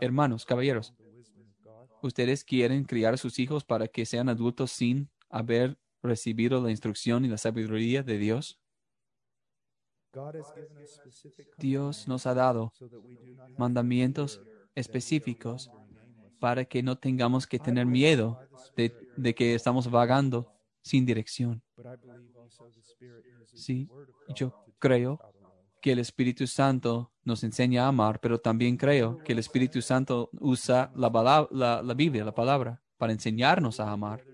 Hermanos, caballeros? ¿ustedes quieren criar a sus hijos para que sean adultos sin haber recibido la instrucción y la sabiduría de Dios? Dios nos ha dado mandamientos específicos para que no tengamos que tener miedo de, de que estamos vagando sin dirección. Sí, yo creo que el Espíritu Santo nos enseña a amar, pero también creo que el Espíritu Santo usa la, la, la Biblia, la palabra, para enseñarnos a amar.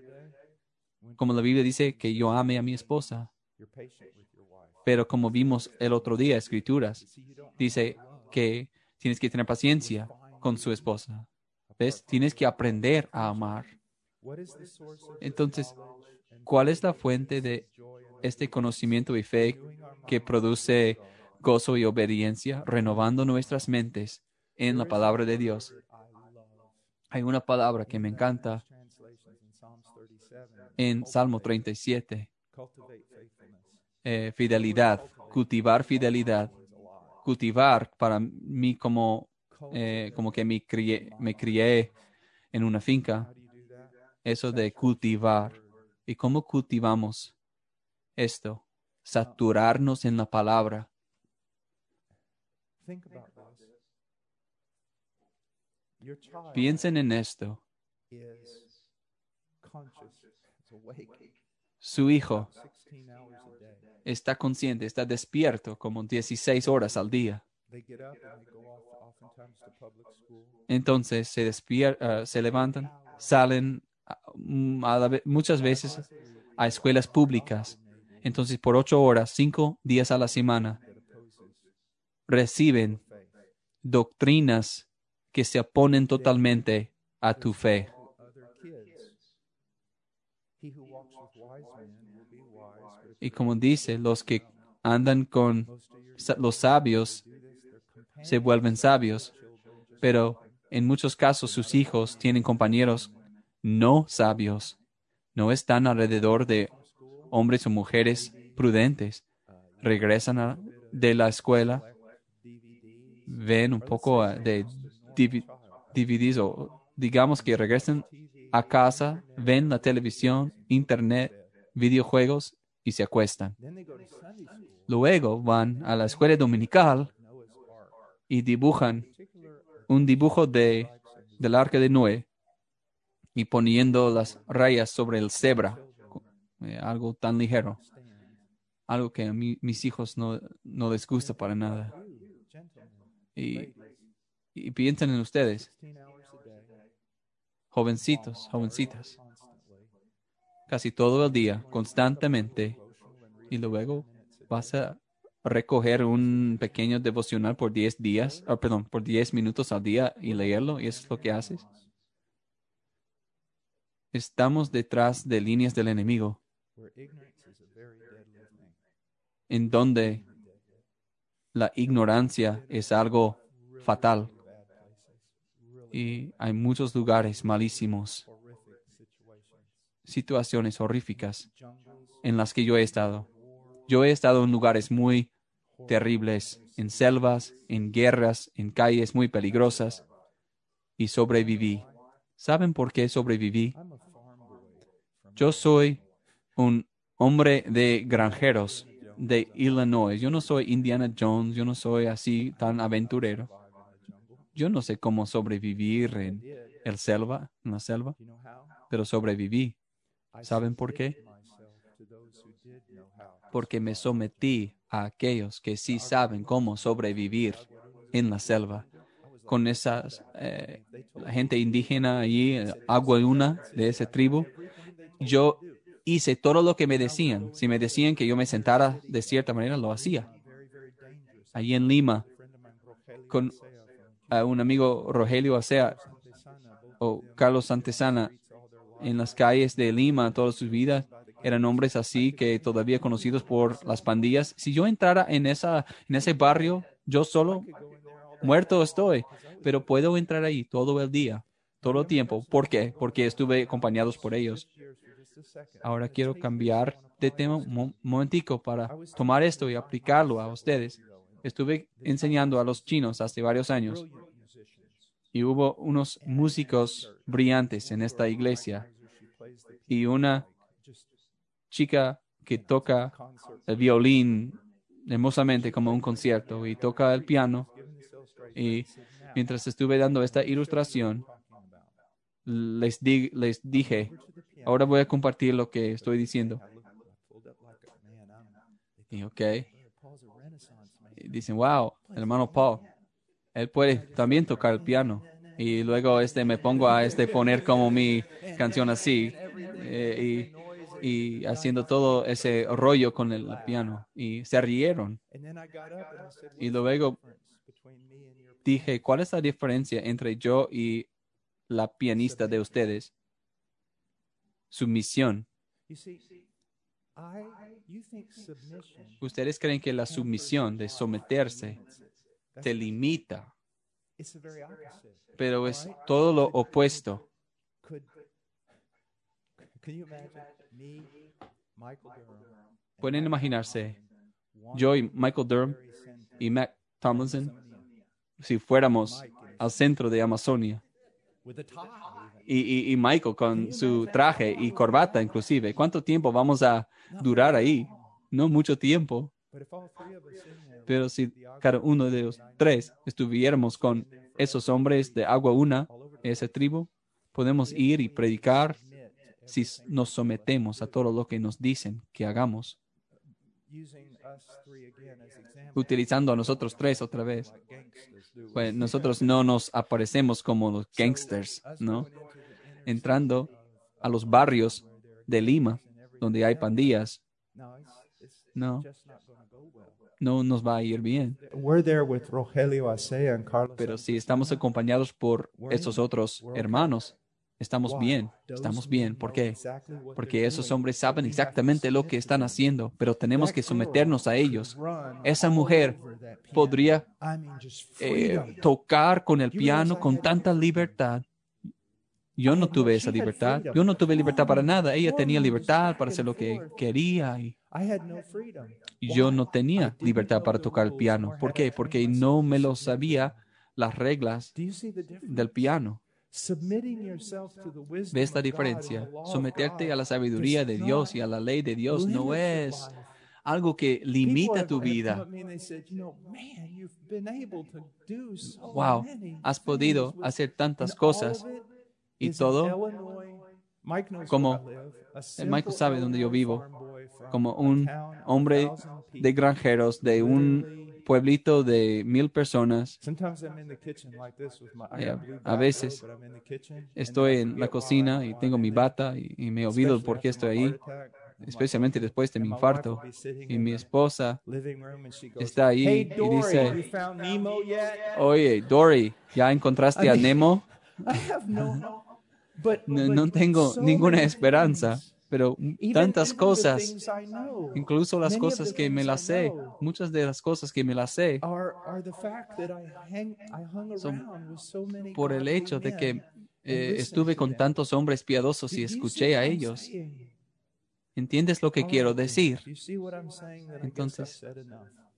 Como la Biblia dice que yo ame a mi esposa, pero como vimos el otro día, escrituras, dice que tienes que tener paciencia con su esposa. ¿Ves? Tienes que aprender a amar. Entonces, ¿cuál es la fuente de este conocimiento y fe que produce gozo y obediencia, renovando nuestras mentes en la palabra de Dios? Hay una palabra que me encanta Translations in Psalms 37. en Salmo 37, Cultivate faithfulness. eh, fidelidad, cultivar fidelidad, cultivar para mí como, eh, como que me crié, me crié en una finca, eso de cultivar. ¿Y cómo cultivamos esto? Saturarnos en la palabra. Piensen en esto. Su hijo 16 hours a day. está consciente, está despierto como 16 horas al día. Entonces se despiertan, se levantan, salen mm, muchas veces a escuelas públicas. Entonces por ocho horas, cinco días a la semana, reciben doctrinas que se oponen totalmente a tu fe. Y como dice, los que andan con los sabios se vuelven sabios, pero en muchos casos sus hijos tienen compañeros no sabios, no están alrededor de hombres o mujeres prudentes. Regresan de la escuela, ven un poco ah, de DVDs o digamos que regresan a casa, ven la televisión, internet, videojuegos y se acuestan. Luego van a la escuela dominical y dibujan un dibujo de, del arca de Noé y poniendo las rayas sobre el cebra, eh, algo tan ligero, algo que a mí, mis hijos no, no les gusta para nada. Y, y piensen en ustedes, 16 hours a day, jovencitos, jovencitas, casi todo el día, constantemente, y luego vas a recoger un pequeño devocional por 10 días, ah, perdón, por 10 minutos al día y leerlo, y eso es lo que haces. Estamos detrás de líneas del enemigo, en donde la ignorancia es algo fatal. y hay muchos lugares malísimos, situaciones horríficas en las que yo he estado. Yo he estado en lugares muy terribles, en selvas, en guerras, en calles muy peligrosas y sobreviví. ¿Saben por qué sobreviví? Yo soy un hombre de granjeros de Illinois. Yo no soy Indiana Jones, yo no soy así tan aventurero. Yo no sé cómo sobrevivir en el selva, en la selva, pero sobreviví. ¿Saben por qué? Porque me sometí a aquellos que sí saben cómo sobrevivir en la selva. Con esas eh, la gente indígena allí, agua una de esa tribu, yo hice todo lo que me decían. Si me decían que yo me sentara de cierta manera, lo hacía. Allí en Lima, con un amigo Rogelio Acea o Carlos Santesana en las calles de Lima toda su vida eran hombres así que todavía conocidos por las pandillas. Si yo entrara en esa en ese barrio yo solo Muerto estoy, pero puedo entrar ahí todo el día, todo el tiempo. ¿Por qué? Porque estuve acompañados por ellos. Ahora quiero cambiar de tema un mo- momentico para tomar esto y aplicarlo a ustedes. Estuve enseñando a los chinos hace varios años y hubo unos músicos brillantes en esta iglesia y una chica que toca el violín hermosamente como un concierto y toca el piano. Y mientras estuve dando esta ilustración les, di- les dije, ahora voy a compartir lo que estoy diciendo. Y ok, dicen, wow, hermano Paul, él puede también tocar el piano. Y luego este me pongo a este poner como mi canción así eh, y, y haciendo todo ese rollo con el piano y se rieron. Y "What's the luego difference between me and your dije, ¿cuál es la diferencia entre yo y la pianista de ustedes? Su misión. You see, I, you think submission Ustedes creen que la sumisión de someterse te limita, pero es todo lo opuesto. Pueden imaginarse, yo y Michael Durham y Mac Tomlinson, si fuéramos al centro de Amazonia, y, y- y Michael con su traje y corbata inclusive, ¿cuánto tiempo vamos a durar ahí? No mucho tiempo, But if all three of us in there pero si cada uno de los tres estuviéramos con esos hombres de agua una, esa tribu, podemos ir y predicar submit to si nos sometemos a todo lo que nos dicen que hagamos, utilizando a nosotros tres otra vez. Pues nosotros no nos aparecemos como los gangsters, ¿no? Entrando a los barrios de Lima, donde hay pandillas, No, no, just not going to go well. no nos va a ir bien. We're there with Rogelio Acea and Carlos. Pero si estamos acompañados por esos otros hermanos, estamos bien, estamos bien. ¿Por qué? Porque esos hombres saben exactamente lo que están haciendo, pero tenemos que someternos a ellos. Esa mujer podría eh, tocar con el piano con tanta libertad. Yo no tuve esa libertad. Yo no tuve libertad para nada. Ella tenía libertad para hacer lo que quería y yo no tenía libertad para tocar el piano. ¿Por qué? Porque no me lo sabía las reglas del piano. Submitting yourself to the wisdom ¿Ves la of God diferencia? Someterte a la sabiduría de Dios y a la ley de Dios no es algo que limita tu vida. Wow, has podido hacer tantas cosas y todo como- Michael sabe dónde yo vivo, como un hombre 1,000 de granjeros de un pueblito de mil personas. A veces Estoy en la cocina y tengo mi bata y, y me olvido por qué estoy ahí, especialmente después de mi infarto. Y mi esposa está ahí "Hey, y dice- you found Nemo yet?" Oye, Dory, ¿ya encontraste a Nemo? No, No, tengo ninguna esperanza. Pero tantas cosas, incluso las cosas que me las sé, muchas de las cosas que me las sé, Son around with so many por el hecho de que eh, estuve con tantos hombres piadosos Do- y escuché a ellos. ¿Entiendes lo que quiero then. decir? Entonces.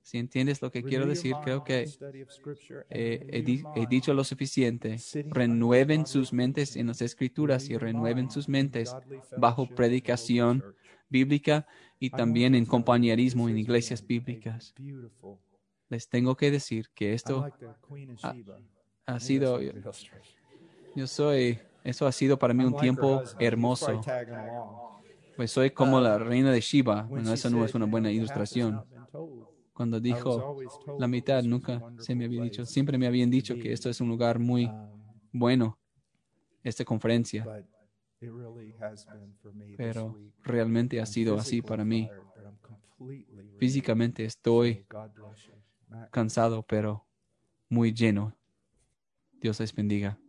Si entiendes lo que quiero decir, creo que eh, he, dicho lo suficiente. Renueven sus mentes en las escrituras y renueven sus mentes bajo predicación bíblica y también en compañerismo en iglesias bíblicas. Les tengo que decir que esto ha, ha sido... Yo soy... Eso ha sido para mí un tiempo hermoso. Pues soy como la reina de Shiva. Bueno, eso no es una buena ilustración cuando dijo la mitad, nunca se me había dicho, siempre me habían dicho que esto es un lugar muy bueno, esta conferencia. Pero realmente ha sido así para mí. Físicamente estoy cansado, pero muy lleno. Dios les bendiga.